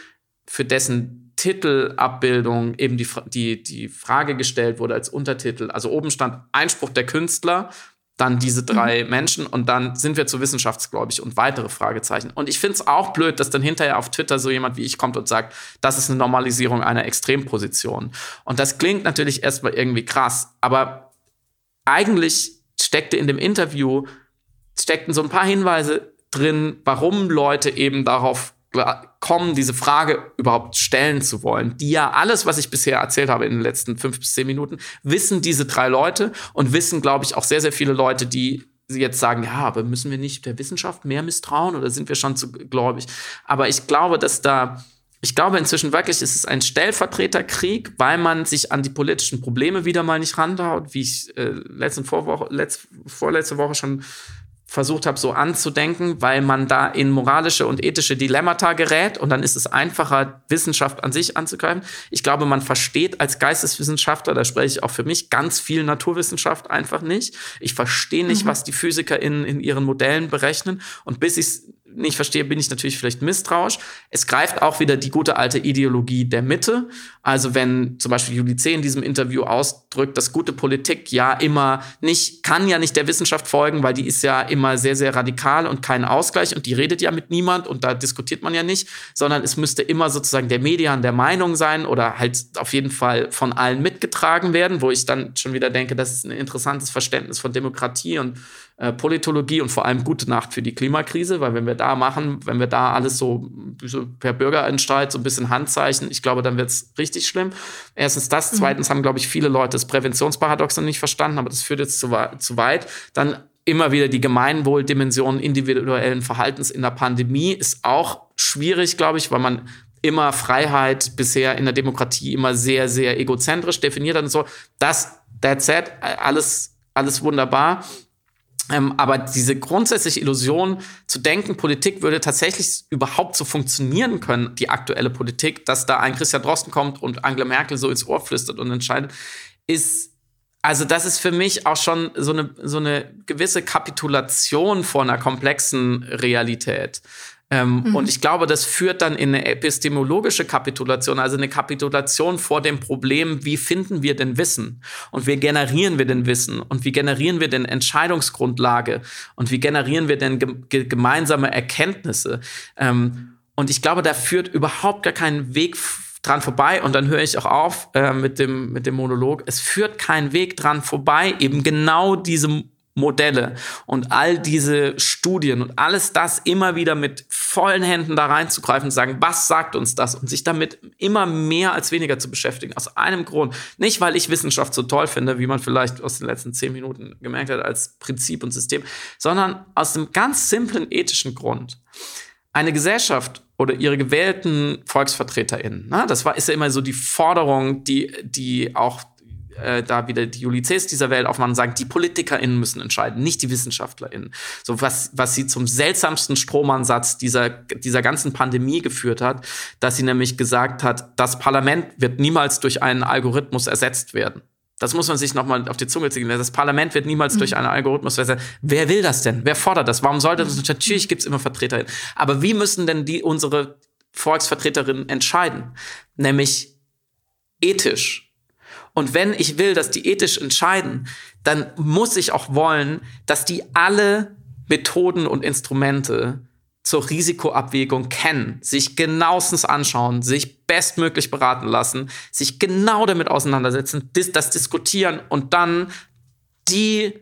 für dessen Titelabbildung eben die, die, die Frage gestellt wurde als Untertitel. Also oben stand Einspruch der Künstler, dann diese drei mhm. Menschen und dann sind wir zu wissenschaftsgläubig und weitere Fragezeichen. Und ich finde es auch blöd, dass dann hinterher auf Twitter so jemand wie ich kommt und sagt, das ist eine Normalisierung einer Extremposition. Und das klingt natürlich erstmal irgendwie krass, aber eigentlich steckte in dem Interview, steckten so ein paar Hinweise drin, warum Leute eben darauf kommen, diese Frage überhaupt stellen zu wollen. Die ja alles, was ich bisher erzählt habe in den letzten fünf bis zehn Minuten, wissen diese drei Leute und wissen, glaube ich, auch sehr, sehr viele Leute, die jetzt sagen, ja, aber müssen wir nicht der Wissenschaft mehr misstrauen oder sind wir schon zu gläubig? Aber ich glaube, dass da, ich glaube inzwischen wirklich, ist es ein Stellvertreterkrieg, weil man sich an die politischen Probleme wieder mal nicht ranhaut, wie ich äh, letzte Vorwoche, letzt, vorletzte Woche schon versucht habe, so anzudenken, weil man da in moralische und ethische Dilemmata gerät und dann ist es einfacher, Wissenschaft an sich anzugreifen. Ich glaube, man versteht als Geisteswissenschaftler, da spreche ich auch für mich, ganz viel Naturwissenschaft einfach nicht. Ich verstehe nicht, mhm. was die PhysikerInnen in ihren Modellen berechnen und bis ich nicht verstehe, bin ich natürlich vielleicht misstrauisch. Es greift auch wieder die gute alte Ideologie der Mitte. Also wenn zum Beispiel Juli C. in diesem Interview ausdrückt, dass gute Politik ja immer nicht, kann ja nicht der Wissenschaft folgen, weil die ist ja immer sehr, sehr radikal und kein Ausgleich und die redet ja mit niemand und da diskutiert man ja nicht, sondern es müsste immer sozusagen der Median der Meinung sein oder halt auf jeden Fall von allen mitgetragen werden, wo ich dann schon wieder denke, das ist ein interessantes Verständnis von Demokratie und äh, Politologie und vor allem gute Nacht für die Klimakrise, weil wenn wir da machen, wenn wir da alles so, so per Bürgerentscheid so ein bisschen Handzeichen, ich glaube, dann wird es richtig schlimm. Erstens das, mhm. zweitens haben, glaube ich, viele Leute das Präventionsparadoxon nicht verstanden, aber das führt jetzt zu, zu weit. Dann immer wieder die Gemeinwohldimension individuellen Verhaltens in der Pandemie ist auch schwierig, glaube ich, weil man immer Freiheit bisher in der Demokratie immer sehr, sehr egozentrisch definiert hat und so. Das, that's it, alles, alles wunderbar. Ähm, aber diese grundsätzliche Illusion zu denken, Politik würde tatsächlich überhaupt so funktionieren können, die aktuelle Politik, dass da ein Christian Drosten kommt und Angela Merkel so ins Ohr flüstert und entscheidet, ist, also das ist für mich auch schon so eine, so eine gewisse Kapitulation vor einer komplexen Realität. Ähm, mhm. Und ich glaube, das führt dann in eine epistemologische Kapitulation, also eine Kapitulation vor dem Problem, wie finden wir denn Wissen? Und wie generieren wir denn Wissen? Und wie generieren wir denn Entscheidungsgrundlage? Und wie generieren wir denn ge gemeinsame Erkenntnisse? Ähm, und ich glaube, da führt überhaupt gar kein Weg dran vorbei. Und dann höre ich auch auf äh, mit, dem, mit dem Monolog. Es führt kein Weg dran vorbei, eben genau diese Modelle und all diese Studien und alles das immer wieder mit vollen Händen da reinzugreifen und sagen, was sagt uns das? Und sich damit immer mehr als weniger zu beschäftigen. Aus einem Grund. Nicht, weil ich Wissenschaft so toll finde, wie man vielleicht aus den letzten zehn Minuten gemerkt hat, als Prinzip und System, sondern aus einem ganz simplen ethischen Grund. Eine Gesellschaft oder ihre gewählten VolksvertreterInnen, na, das war, ist ja immer so die Forderung, die, die auch äh, da wieder die Ulysses dieser Welt aufmachen und sagen, die PolitikerInnen müssen entscheiden, nicht die WissenschaftlerInnen. So was, was sie zum seltsamsten Stromansatz dieser, dieser ganzen Pandemie geführt hat, dass sie nämlich gesagt hat, das Parlament wird niemals durch einen Algorithmus ersetzt werden. Das muss man sich nochmal auf die Zunge ziehen. Das Parlament wird niemals mhm. durch einen Algorithmus ersetzt. Wer will das denn? Wer fordert das? Warum sollte das? Natürlich gibt es immer VertreterInnen. Aber wie müssen denn die unsere Volksvertreterinnen entscheiden? Nämlich ethisch und wenn ich will, dass die ethisch entscheiden, dann muss ich auch wollen, dass die alle Methoden und Instrumente zur Risikoabwägung kennen, sich genauestens anschauen, sich bestmöglich beraten lassen, sich genau damit auseinandersetzen, das diskutieren und dann die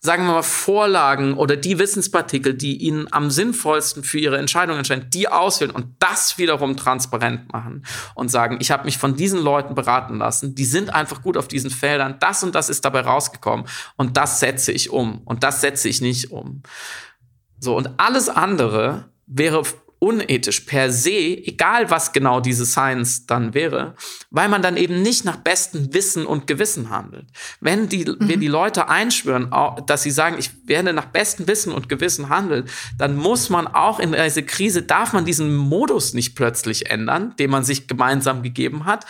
sagen wir mal, Vorlagen oder die Wissenspartikel, die ihnen am sinnvollsten für ihre Entscheidung entscheiden, die auswählen und das wiederum transparent machen und sagen, ich habe mich von diesen Leuten beraten lassen, die sind einfach gut auf diesen Feldern, das und das ist dabei rausgekommen und das setze ich um und das setze ich nicht um. So, und alles andere wäre unethisch per se, egal was genau diese Science dann wäre, weil man dann eben nicht nach bestem Wissen und Gewissen handelt. Wenn die, mhm. wir die Leute einschwören, dass sie sagen, ich werde nach bestem Wissen und Gewissen handeln, dann muss man auch in dieser Krise, darf man diesen Modus nicht plötzlich ändern, den man sich gemeinsam gegeben hat,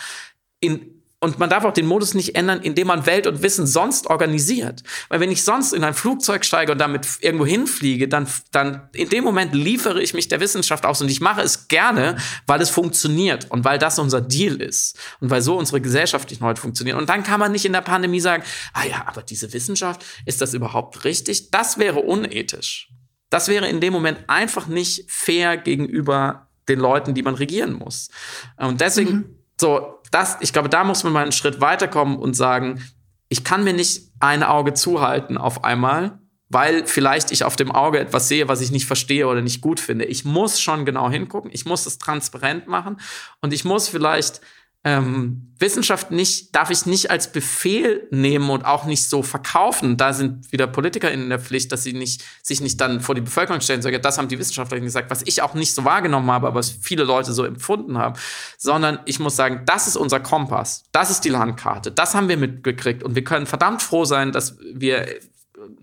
in und man darf auch den Modus nicht ändern, indem man Welt und Wissen sonst organisiert. Weil wenn ich sonst in ein Flugzeug steige und damit irgendwo hinfliege, dann, dann in dem Moment liefere ich mich der Wissenschaft aus und ich mache es gerne, weil es funktioniert und weil das unser Deal ist und weil so unsere Gesellschaft nicht heute funktioniert. Und dann kann man nicht in der Pandemie sagen, ah ja, aber diese Wissenschaft, ist das überhaupt richtig? Das wäre unethisch. Das wäre in dem Moment einfach nicht fair gegenüber den Leuten, die man regieren muss. Und deswegen, mhm. So, das, ich glaube, da muss man mal einen Schritt weiterkommen und sagen, ich kann mir nicht ein Auge zuhalten auf einmal, weil vielleicht ich auf dem Auge etwas sehe, was ich nicht verstehe oder nicht gut finde. Ich muss schon genau hingucken, ich muss es transparent machen und ich muss vielleicht ähm, Wissenschaft nicht, darf ich nicht als Befehl nehmen und auch nicht so verkaufen. Da sind wieder Politiker in der Pflicht, dass sie nicht, sich nicht dann vor die Bevölkerung stellen, sagen, das haben die Wissenschaftler gesagt, was ich auch nicht so wahrgenommen habe, aber was viele Leute so empfunden haben. Sondern ich muss sagen, das ist unser Kompass, das ist die Landkarte, das haben wir mitgekriegt und wir können verdammt froh sein, dass wir,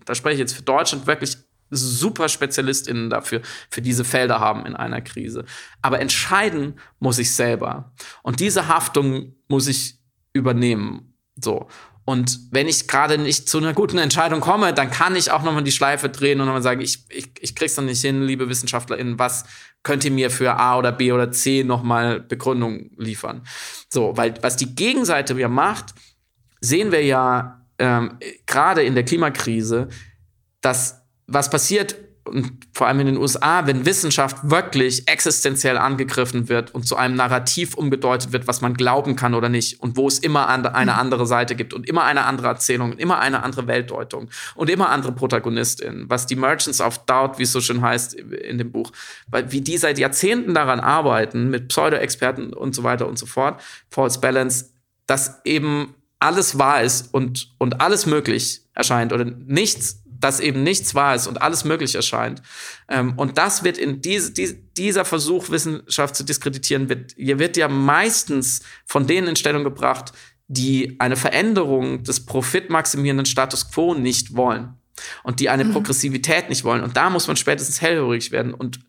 da spreche ich jetzt für Deutschland, wirklich super SpezialistInnen dafür, für diese Felder haben in einer Krise. Aber entscheiden muss ich selber. Und diese Haftung muss ich übernehmen. So. Und wenn ich gerade nicht zu einer guten Entscheidung komme, dann kann ich auch nochmal die Schleife drehen und nochmal sagen, ich, ich, ich krieg's dann nicht hin, liebe WissenschaftlerInnen, was könnt ihr mir für A oder B oder C nochmal Begründung liefern? So, weil was die Gegenseite ja macht, sehen wir ja ähm, gerade in der Klimakrise, dass was passiert, und vor allem in den USA, wenn Wissenschaft wirklich existenziell angegriffen wird und zu einem Narrativ umgedeutet wird, was man glauben kann oder nicht, und wo es immer eine mhm. andere Seite gibt und immer eine andere Erzählung und immer eine andere Weltdeutung und immer andere Protagonistinnen, was die Merchants of Doubt, wie es so schön heißt in dem Buch, weil wie die seit Jahrzehnten daran arbeiten, mit Pseudo-Experten und so weiter und so fort, False Balance, dass eben alles wahr ist und, und alles möglich erscheint oder nichts dass eben nichts wahr ist und alles möglich erscheint. Ähm, und das wird in diese, die, dieser Versuch, Wissenschaft zu diskreditieren, wird, hier wird ja meistens von denen in Stellung gebracht, die eine Veränderung des profitmaximierenden Status quo nicht wollen und die eine mhm. Progressivität nicht wollen. Und da muss man spätestens hellhörig werden. Und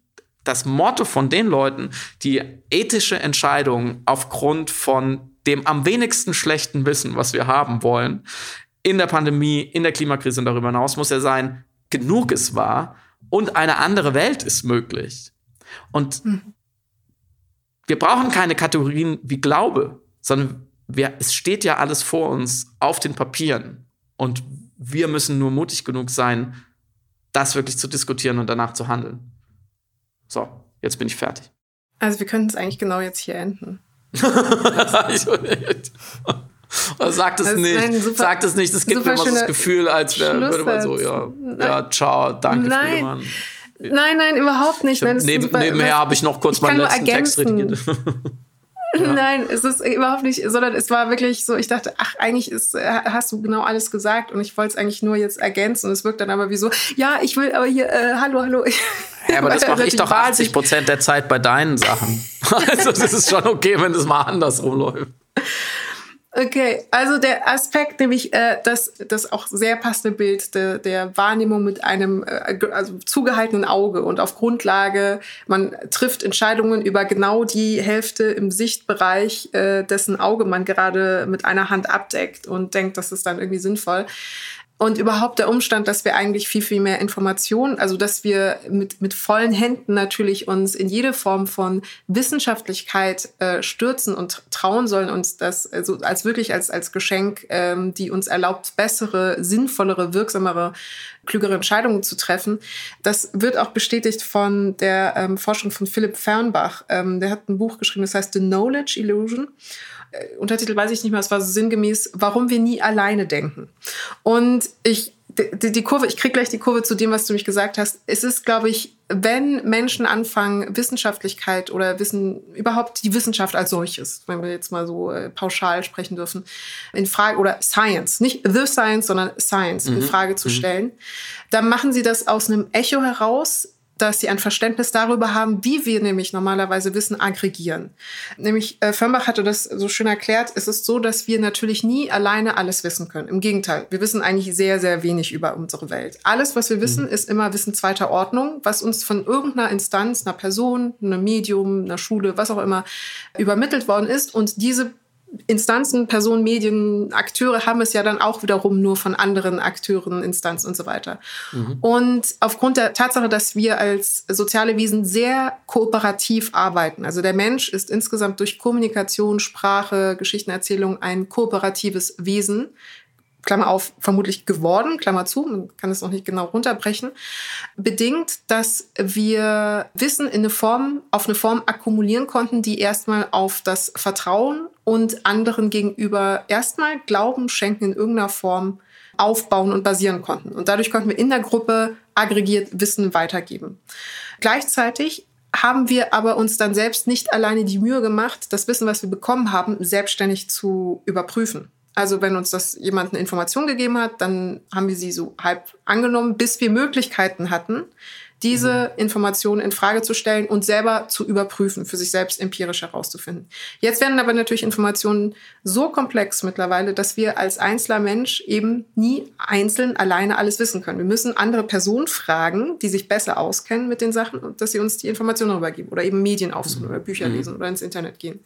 das Motto von den Leuten, die ethische Entscheidungen aufgrund von dem am wenigsten schlechten Wissen, was wir haben wollen, in der Pandemie, in der Klimakrise und darüber hinaus muss er sein, genug ist wahr und eine andere Welt ist möglich. Und mhm. wir brauchen keine Kategorien wie Glaube, sondern wir, es steht ja alles vor uns auf den Papieren. Und wir müssen nur mutig genug sein, das wirklich zu diskutieren und danach zu handeln. So, jetzt bin ich fertig.
Also wir könnten es eigentlich genau jetzt hier enden.
Sagt es nicht. Super, Sagt es nicht. Es gibt immer so das Gefühl, als wäre würde man so, ja, ja, ciao, danke,
nein. Friedemann. Nein, nein, überhaupt nicht. Nein,
Neben, super, nebenher habe ich noch kurz meinen letzten Text redigiert.
Ja. Nein, es ist überhaupt nicht, sondern es war wirklich so, ich dachte, ach, eigentlich ist, hast du genau alles gesagt und ich wollte es eigentlich nur jetzt ergänzen und es wirkt dann aber wie so, ja, ich will aber hier, äh, hallo, hallo.
Ja, aber das mache ich doch 80 Prozent der Zeit bei deinen Sachen. also das ist schon okay, wenn das mal andersrum läuft.
Okay, also der Aspekt, nämlich äh, das, das auch sehr passende Bild der, der Wahrnehmung mit einem äh, also zugehaltenen Auge und auf Grundlage, man trifft Entscheidungen über genau die Hälfte im Sichtbereich, äh, dessen Auge man gerade mit einer Hand abdeckt und denkt, das ist dann irgendwie sinnvoll. Und überhaupt der Umstand, dass wir eigentlich viel, viel mehr Informationen, also dass wir mit, mit vollen Händen natürlich uns in jede Form von Wissenschaftlichkeit äh, stürzen und trauen sollen, uns das also als wirklich als, als Geschenk, ähm, die uns erlaubt, bessere, sinnvollere, wirksamere, klügere Entscheidungen zu treffen. Das wird auch bestätigt von der ähm, Forschung von Philipp Fernbach. Ähm, der hat ein Buch geschrieben, das heißt The Knowledge Illusion. Äh, Untertitel weiß ich nicht mehr, es war so sinngemäß, warum wir nie alleine denken. Und ich, die, die Kurve, ich kriege gleich die Kurve zu dem, was du mich gesagt hast. Es ist, glaube ich, wenn Menschen anfangen, Wissenschaftlichkeit oder Wissen, überhaupt die Wissenschaft als solches, wenn wir jetzt mal so äh, pauschal sprechen dürfen, in Frage, oder Science, nicht The Science, sondern Science mhm. in Frage zu mhm. stellen, dann machen sie das aus einem Echo heraus, dass sie ein Verständnis darüber haben, wie wir nämlich normalerweise Wissen aggregieren. Nämlich, äh, Firmbach hatte das so schön erklärt, es ist so, dass wir natürlich nie alleine alles wissen können. Im Gegenteil, wir wissen eigentlich sehr, sehr wenig über unsere Welt. Alles, was wir wissen, mhm. ist immer Wissen zweiter Ordnung, was uns von irgendeiner Instanz, einer Person, einem Medium, einer Schule, was auch immer, übermittelt worden ist. Und diese Instanzen, Personen, Medien, Akteure haben es ja dann auch wiederum nur von anderen Akteuren, Instanzen und so weiter. Mhm. Und aufgrund der Tatsache, dass wir als soziale Wesen sehr kooperativ arbeiten, also der Mensch ist insgesamt durch Kommunikation, Sprache, Geschichtenerzählung ein kooperatives Wesen, Klammer auf, vermutlich geworden, Klammer zu, man kann es noch nicht genau runterbrechen, bedingt, dass wir Wissen in eine Form, auf eine Form akkumulieren konnten, die erstmal auf das Vertrauen und anderen gegenüber erstmal Glauben schenken in irgendeiner Form aufbauen und basieren konnten. Und dadurch konnten wir in der Gruppe aggregiert Wissen weitergeben. Gleichzeitig haben wir aber uns dann selbst nicht alleine die Mühe gemacht, das Wissen, was wir bekommen haben, selbstständig zu überprüfen. Also wenn uns das jemand eine Information gegeben hat, dann haben wir sie so halb angenommen, bis wir Möglichkeiten hatten, diese mhm. Informationen in Frage zu stellen und selber zu überprüfen, für sich selbst empirisch herauszufinden. Jetzt werden aber natürlich Informationen so komplex mittlerweile, dass wir als einzelner Mensch eben nie einzeln alleine alles wissen können. Wir müssen andere Personen fragen, die sich besser auskennen mit den Sachen und dass sie uns die Informationen darüber geben oder eben Medien aufsuchen mhm. oder Bücher mhm. lesen oder ins Internet gehen.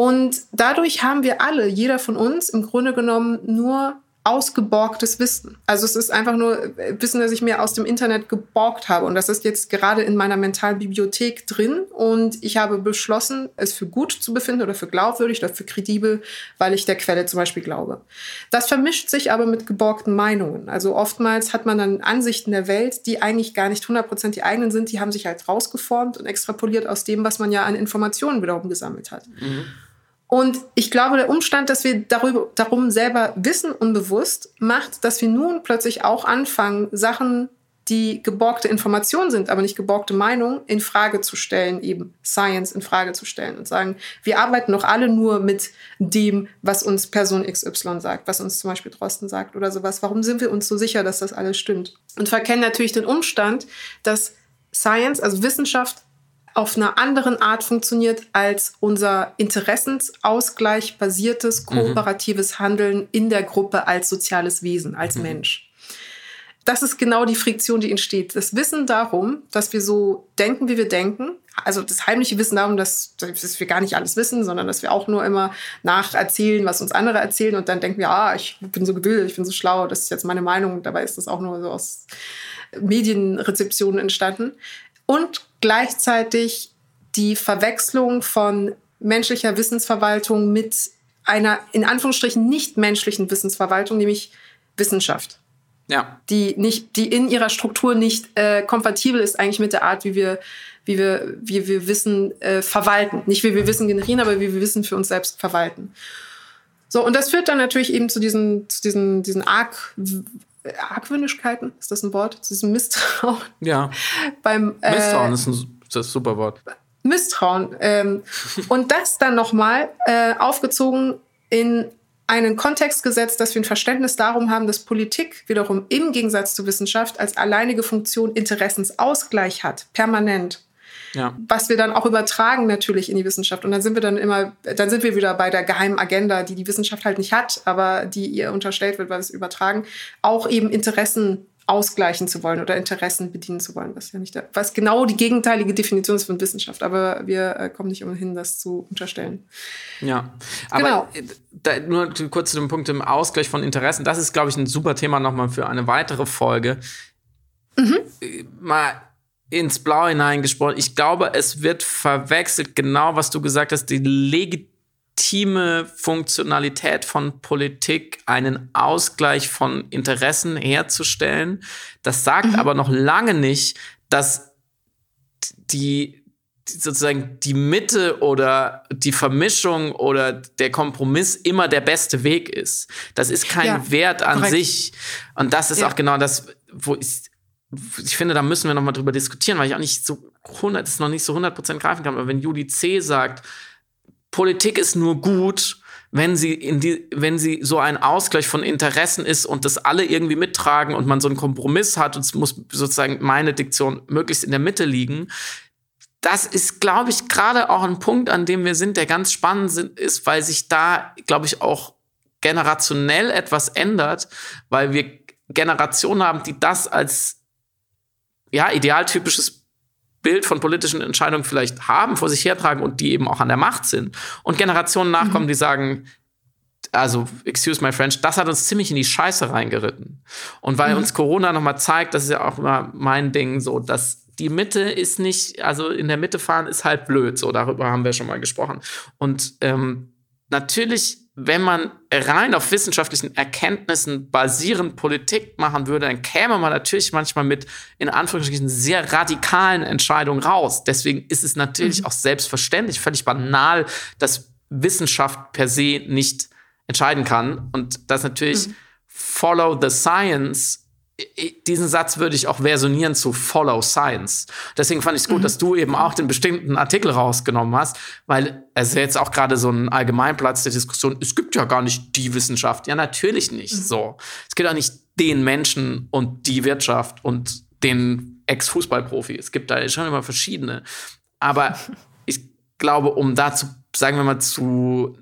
Und dadurch haben wir alle, jeder von uns, im Grunde genommen nur ausgeborgtes Wissen. Also es ist einfach nur Wissen, das ich mir aus dem Internet geborgt habe. Und das ist jetzt gerade in meiner mentalen Bibliothek drin. Und ich habe beschlossen, es für gut zu befinden oder für glaubwürdig oder für kredibel, weil ich der Quelle zum Beispiel glaube. Das vermischt sich aber mit geborgten Meinungen. Also oftmals hat man dann Ansichten der Welt, die eigentlich gar nicht 100% die eigenen sind. Die haben sich halt rausgeformt und extrapoliert aus dem, was man ja an Informationen wiederum gesammelt hat. Mhm. Und ich glaube, der Umstand, dass wir darüber, darum selber wissen, unbewusst, macht, dass wir nun plötzlich auch anfangen, Sachen, die geborgte Informationen sind, aber nicht geborgte Meinung, in Frage zu stellen, eben Science in Frage zu stellen und sagen, wir arbeiten doch alle nur mit dem, was uns Person XY sagt, was uns zum Beispiel Drosten sagt oder sowas. Warum sind wir uns so sicher, dass das alles stimmt? Und verkennen natürlich den Umstand, dass Science, also Wissenschaft, auf einer anderen Art funktioniert als unser Interessensausgleich basiertes, mhm. kooperatives mhm. Handeln in der Gruppe als soziales Wesen, als mhm. Mensch. Das ist genau die Friktion, die entsteht. Das Wissen darum, dass wir so denken, wie wir denken, also das heimliche Wissen darum, dass, dass, wir gar nicht alles wissen, sondern dass wir auch nur immer nacherzählen, was uns andere erzählen und dann denken wir, ah, ich bin so gebildet, ich bin so schlau, das ist jetzt meine Meinung. Dabei ist das auch nur so aus Medienrezeptionen entstanden und gleichzeitig die Verwechslung von menschlicher Wissensverwaltung mit einer in Anführungsstrichen nicht menschlichen Wissensverwaltung, nämlich Wissenschaft. Ja. Die nicht, die in ihrer Struktur nicht äh, kompatibel ist eigentlich mit der Art, wie wir, wie wir, wie wir Wissen äh, verwalten. Nicht wie wir Wissen generieren, aber wie wir Wissen für uns selbst verwalten. So, und das führt dann natürlich eben zu diesen, zu diesen, diesen arg Argwöhnigkeiten, ist das ein Wort? Zu diesem Misstrauen.
Ja.
Beim,
äh, Misstrauen ist ein, das ist super Wort.
Misstrauen. Ähm, und das dann nochmal äh, aufgezogen in einen Kontext gesetzt, dass wir ein Verständnis darum haben, dass Politik wiederum im Gegensatz zur Wissenschaft als alleinige Funktion Interessensausgleich hat, permanent. Ja. Was wir dann auch übertragen natürlich in die Wissenschaft. Und dann sind wir dann immer, dann sind wir wieder bei der geheimen Agenda, die die Wissenschaft halt nicht hat, aber die ihr unterstellt wird, weil wir es übertragen, auch eben Interessen ausgleichen zu wollen oder Interessen bedienen zu wollen, was ja nicht, was genau die gegenteilige Definition ist von Wissenschaft. Aber wir äh, kommen nicht umhin, das zu unterstellen.
Ja, aber genau. Da, nur kurz zu dem Punkt im Ausgleich von Interessen. Das ist, glaube ich, ein super Thema nochmal für eine weitere Folge. Mhm. Äh, mal ins Blau hineingesprochen. Ich glaube, es wird verwechselt, genau was du gesagt hast, die legitime Funktionalität von Politik, einen Ausgleich von Interessen herzustellen. Das sagt mhm. aber noch lange nicht, dass die sozusagen die Mitte oder die Vermischung oder der Kompromiss immer der beste Weg ist. Das ist kein ja, Wert an korrekt. sich. Und das ist ja. auch genau das, wo ich ich finde, da müssen wir noch mal drüber diskutieren, weil ich auch nicht so 100, das noch nicht so 100% greifen kann. Aber wenn Judy C. sagt, Politik ist nur gut, wenn sie in die, wenn sie so ein Ausgleich von Interessen ist und das alle irgendwie mittragen und man so einen Kompromiss hat und es muss sozusagen meine Diktion möglichst in der Mitte liegen. Das ist, glaube ich, gerade auch ein Punkt, an dem wir sind, der ganz spannend ist, weil sich da, glaube ich, auch generationell etwas ändert, weil wir Generationen haben, die das als ja, idealtypisches Bild von politischen Entscheidungen vielleicht haben, vor sich hertragen und die eben auch an der Macht sind. Und Generationen nachkommen, mhm. die sagen, also, excuse my French, das hat uns ziemlich in die Scheiße reingeritten. Und weil mhm. uns Corona nochmal zeigt, das ist ja auch immer mein Ding, so, dass die Mitte ist nicht, also in der Mitte fahren ist halt blöd, so, darüber haben wir schon mal gesprochen. Und ähm, natürlich wenn man rein auf wissenschaftlichen Erkenntnissen basierend Politik machen würde, dann käme man natürlich manchmal mit in Anführungsstrichen sehr radikalen Entscheidungen raus. Deswegen ist es natürlich mhm. auch selbstverständlich, völlig banal, dass Wissenschaft per se nicht entscheiden kann und dass natürlich mhm. Follow the Science diesen Satz würde ich auch versionieren zu Follow Science. Deswegen fand ich es gut, mhm. dass du eben auch den bestimmten Artikel rausgenommen hast, weil es ist jetzt auch gerade so ein Allgemeinplatz der Diskussion. Es gibt ja gar nicht die Wissenschaft. Ja, natürlich nicht. Mhm. So. Es gibt auch nicht den Menschen und die Wirtschaft und den Ex-Fußballprofi. Es gibt da schon immer verschiedene. Aber ich glaube, um dazu, sagen wir mal, zu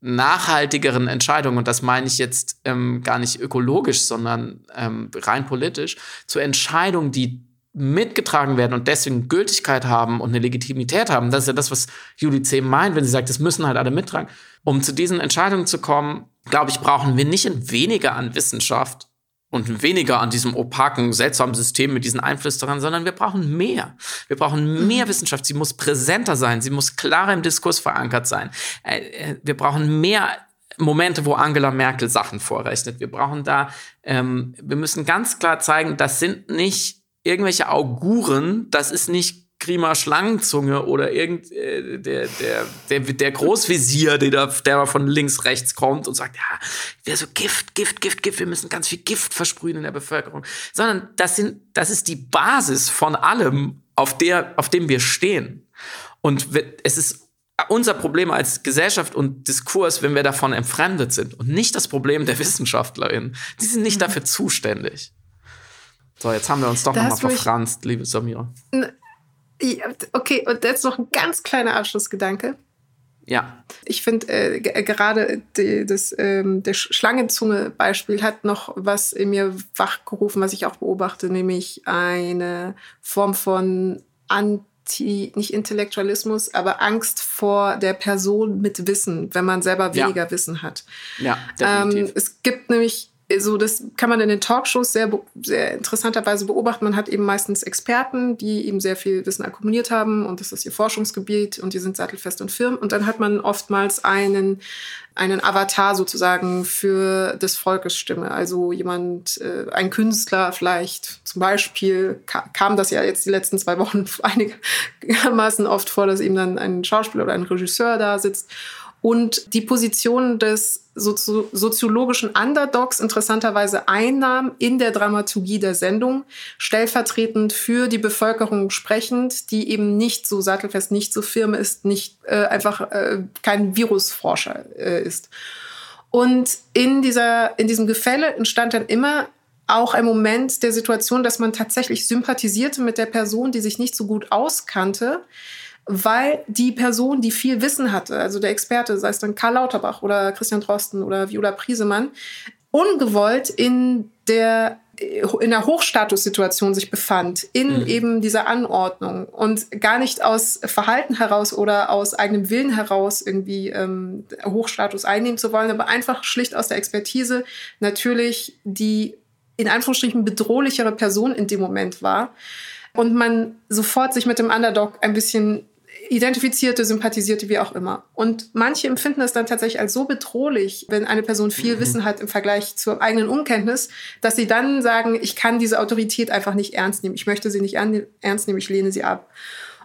nachhaltigeren Entscheidungen, und das meine ich jetzt ähm, gar nicht ökologisch, sondern ähm, rein politisch, zu Entscheidungen, die mitgetragen werden und deswegen Gültigkeit haben und eine Legitimität haben, das ist ja das, was Julie C. meint, wenn sie sagt, das müssen halt alle mittragen. Um zu diesen Entscheidungen zu kommen, glaube ich, brauchen wir nicht weniger an Wissenschaft und weniger an diesem opaken, seltsamen System mit diesen Einflüsterern, sondern wir brauchen mehr. Wir brauchen mehr mhm. Wissenschaft. Sie muss präsenter sein. Sie muss klarer im Diskurs verankert sein. Äh, äh, wir brauchen mehr Momente, wo Angela Merkel Sachen vorrechnet. Wir brauchen da, ähm, wir müssen ganz klar zeigen, das sind nicht irgendwelche Auguren, das ist nicht Grima Schlangenzunge oder irgend äh, der, der, der, der Großvisier, der, da, der von links, rechts kommt und sagt, ja, wir so Gift, Gift, Gift, Gift, wir müssen ganz viel Gift versprühen in der Bevölkerung. Sondern das sind, das ist die Basis von allem, auf der, auf dem wir stehen. Und es ist unser Problem als Gesellschaft und Diskurs, wenn wir davon entfremdet sind und nicht das Problem der WissenschaftlerInnen. Die sind nicht mhm. dafür zuständig. So, jetzt haben wir uns doch nochmal verfranst, liebe Samira.
Okay, und jetzt noch ein ganz kleiner Abschlussgedanke.
Ja.
Ich finde äh, gerade die, das ähm, der Schlangenzunge-Beispiel hat noch was in mir wachgerufen, was ich auch beobachte, nämlich eine Form von Anti, nicht Intellektualismus, aber Angst vor der Person mit Wissen, wenn man selber weniger ja. Wissen hat.
Ja, definitiv.
Ähm, es gibt nämlich so, das kann man in den Talkshows sehr, sehr interessanterweise beobachten. Man hat eben meistens Experten, die eben sehr viel Wissen akkumuliert haben und das ist ihr Forschungsgebiet und die sind sattelfest und firm. Und dann hat man oftmals einen, einen Avatar sozusagen für des Volkes Stimme. Also jemand, äh, ein Künstler vielleicht zum Beispiel, kam das ja jetzt die letzten zwei Wochen einigermaßen oft vor, dass eben dann ein Schauspieler oder ein Regisseur da sitzt und die Position des soziologischen Underdogs interessanterweise einnahm in der Dramaturgie der Sendung, stellvertretend für die Bevölkerung sprechend, die eben nicht so sattelfest, nicht so firm ist, nicht äh, einfach äh, kein Virusforscher äh, ist. Und in, dieser, in diesem Gefälle entstand dann immer auch ein Moment der Situation, dass man tatsächlich sympathisierte mit der Person, die sich nicht so gut auskannte, weil die Person, die viel Wissen hatte, also der Experte, sei es dann Karl Lauterbach oder Christian Drosten oder Viola Priesemann, ungewollt in der in der Hochstatussituation sich befand, in mhm. eben dieser Anordnung und gar nicht aus Verhalten heraus oder aus eigenem Willen heraus irgendwie ähm, Hochstatus einnehmen zu wollen, aber einfach schlicht aus der Expertise natürlich die in Anführungsstrichen bedrohlichere Person in dem Moment war und man sofort sich mit dem Underdog ein bisschen identifizierte, sympathisierte, wie auch immer. Und manche empfinden es dann tatsächlich als so bedrohlich, wenn eine Person viel mhm. Wissen hat im Vergleich zur eigenen Unkenntnis, dass sie dann sagen, ich kann diese Autorität einfach nicht ernst nehmen. Ich möchte sie nicht ernst nehmen, ich lehne sie ab.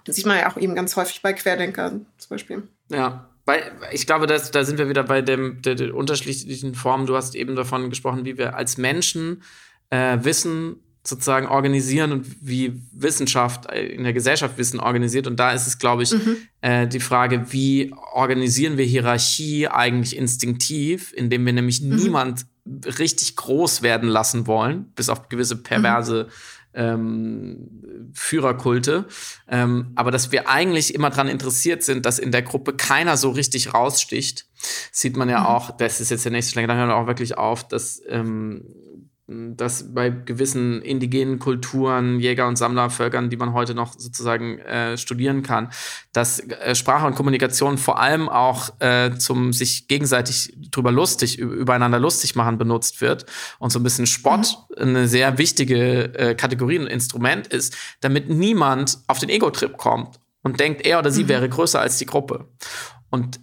Das sieht man ja auch eben ganz häufig bei Querdenkern zum Beispiel.
Ja, weil ich glaube, dass, da sind wir wieder bei dem, der, der unterschiedlichen Formen. Du hast eben davon gesprochen, wie wir als Menschen äh, Wissen sozusagen organisieren und wie Wissenschaft äh, in der Gesellschaft Wissen organisiert. Und da ist es, glaube ich, mhm. äh, die Frage, wie organisieren wir Hierarchie eigentlich instinktiv, indem wir nämlich mhm. niemand richtig groß werden lassen wollen, bis auf gewisse perverse mhm. ähm, Führerkulte. Ähm, aber dass wir eigentlich immer daran interessiert sind, dass in der Gruppe keiner so richtig raussticht, sieht man ja mhm. auch, das ist jetzt der nächste Schlag, da hören wir auch wirklich auf, dass ähm, dass bei gewissen indigenen Kulturen, Jäger- und Sammlervölkern, die man heute noch sozusagen äh, studieren kann, dass äh, Sprache und Kommunikation vor allem auch äh, zum sich gegenseitig drüber lustig, übereinander lustig machen benutzt wird und so ein bisschen Spott mhm. eine sehr wichtige äh, Kategorie und Instrument ist, damit niemand auf den Ego-Trip kommt und denkt, er oder sie mhm. wäre größer als die Gruppe. Und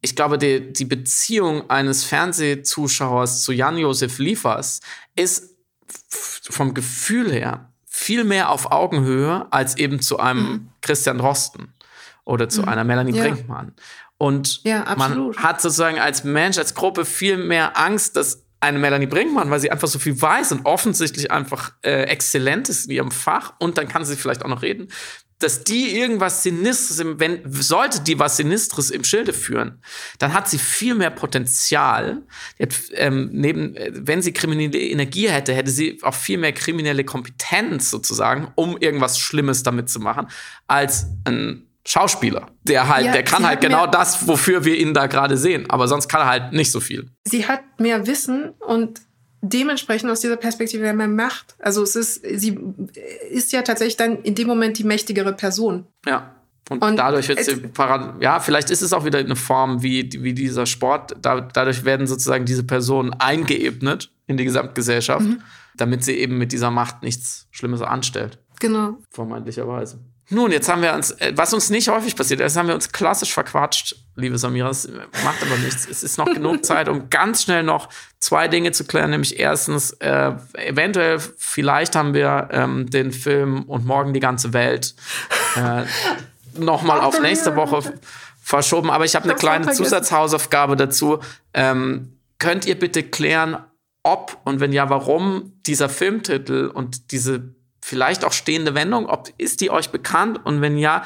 ich glaube, die, die Beziehung eines Fernsehzuschauers zu Jan-Josef Liefers ist vom Gefühl her viel mehr auf Augenhöhe als eben zu einem mhm. Christian Drosten oder zu mhm. einer Melanie ja. Brinkmann. Und ja, man hat sozusagen als Mensch, als Gruppe viel mehr Angst, dass eine Melanie Brinkmann, weil sie einfach so viel weiß und offensichtlich einfach äh, exzellent ist in ihrem Fach und dann kann sie vielleicht auch noch reden, dass die irgendwas Sinistres, im, wenn, sollte die was Sinistres im Schilde führen, dann hat sie viel mehr Potenzial. Hat, ähm, neben, wenn sie kriminelle Energie hätte, hätte sie auch viel mehr kriminelle Kompetenz sozusagen, um irgendwas Schlimmes damit zu machen, als ein Schauspieler. Der halt, ja, der kann halt genau das, wofür wir ihn da gerade sehen. Aber sonst kann er halt nicht so viel.
Sie hat mehr Wissen und dementsprechend aus dieser Perspektive mehr Macht. Also es ist, sie ist ja tatsächlich dann in dem Moment die mächtigere Person.
Ja. Und, und dadurch wird sie ja, vielleicht ist es auch wieder eine Form wie, wie dieser Sport. Da, dadurch werden sozusagen diese Personen eingeebnet in die Gesamtgesellschaft, mhm. damit sie eben mit dieser Macht nichts Schlimmes anstellt.
Genau.
Vermeintlicherweise. Nun, jetzt haben wir uns, äh, was uns nicht häufig passiert, ist, haben wir uns klassisch verquatscht, liebe Samira. Das macht aber nichts. Es ist noch genug Zeit, um ganz schnell noch zwei Dinge zu klären. Nämlich erstens, äh, eventuell, vielleicht haben wir ähm, den Film und morgen die ganze Welt äh, noch mal auf nächste Woche verschoben. Aber ich habe eine kleine Zusatzhausaufgabe dazu. Ähm, könnt ihr bitte klären, ob und wenn ja, warum dieser Filmtitel und diese vielleicht auch stehende Wendung, ob ist die euch bekannt und wenn ja,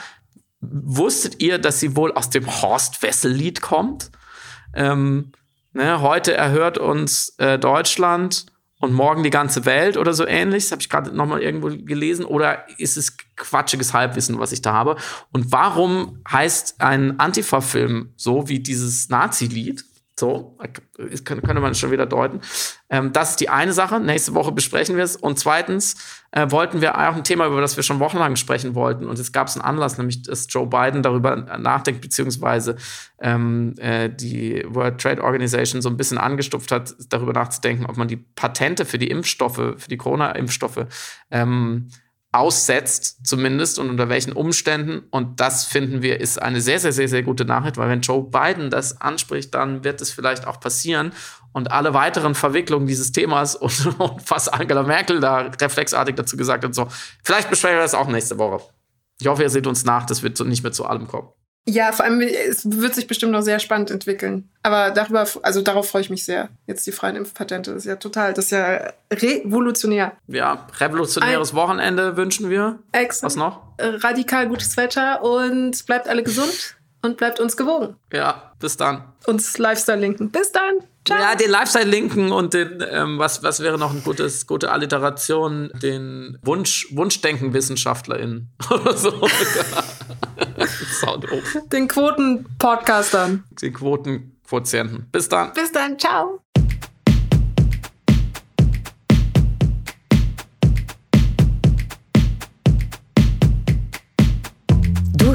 wusstet ihr, dass sie wohl aus dem Horst Wessel Lied kommt? Ähm, ne, heute erhört uns äh, Deutschland und morgen die ganze Welt oder so ähnlich. Das habe ich gerade noch mal irgendwo gelesen. Oder ist es quatschiges Halbwissen, was ich da habe? Und warum heißt ein Antifa-Film so wie dieses Nazi-Lied? So, könnte man schon wieder deuten. Ähm, das ist die eine Sache. Nächste Woche besprechen wir es. Und zweitens äh, wollten wir auch ein Thema, über das wir schon wochenlang sprechen wollten. Und jetzt gab es einen Anlass, nämlich dass Joe Biden darüber nachdenkt, beziehungsweise ähm, äh, die World Trade Organization so ein bisschen angestupft hat, darüber nachzudenken, ob man die Patente für die Impfstoffe, für die Corona-Impfstoffe ähm, aussetzt, zumindest und unter welchen Umständen. Und das finden wir ist eine sehr, sehr, sehr, sehr gute Nachricht, weil wenn Joe Biden das anspricht, dann wird es vielleicht auch passieren. Und alle weiteren Verwicklungen dieses Themas und, und was Angela Merkel da reflexartig dazu gesagt hat, so, vielleicht besprechen wir das auch nächste Woche. Ich hoffe, ihr seht uns nach, das wird nicht mehr zu allem kommen.
Ja, vor allem, es wird sich bestimmt noch sehr spannend entwickeln. Aber darüber, also darauf freue ich mich sehr. Jetzt die freien Impfpatente. Das ist ja total, das ist ja revolutionär.
Ja, revolutionäres Ein Wochenende wünschen wir.
Exakt.
Was noch?
Radikal gutes Wetter und bleibt alle gesund und bleibt uns gewogen.
Ja, bis dann.
Uns Lifestyle linken. Bis dann.
Ciao. Ja, den Lifestyle linken und den, ähm, was, was wäre noch eine gutes, gute Alliteration? Den Wunsch, Wunschdenken-WissenschaftlerInnen oder so.
Den Quoten-Podcastern.
Den Quoten-Quotienten. Bis dann.
Bis dann. Ciao.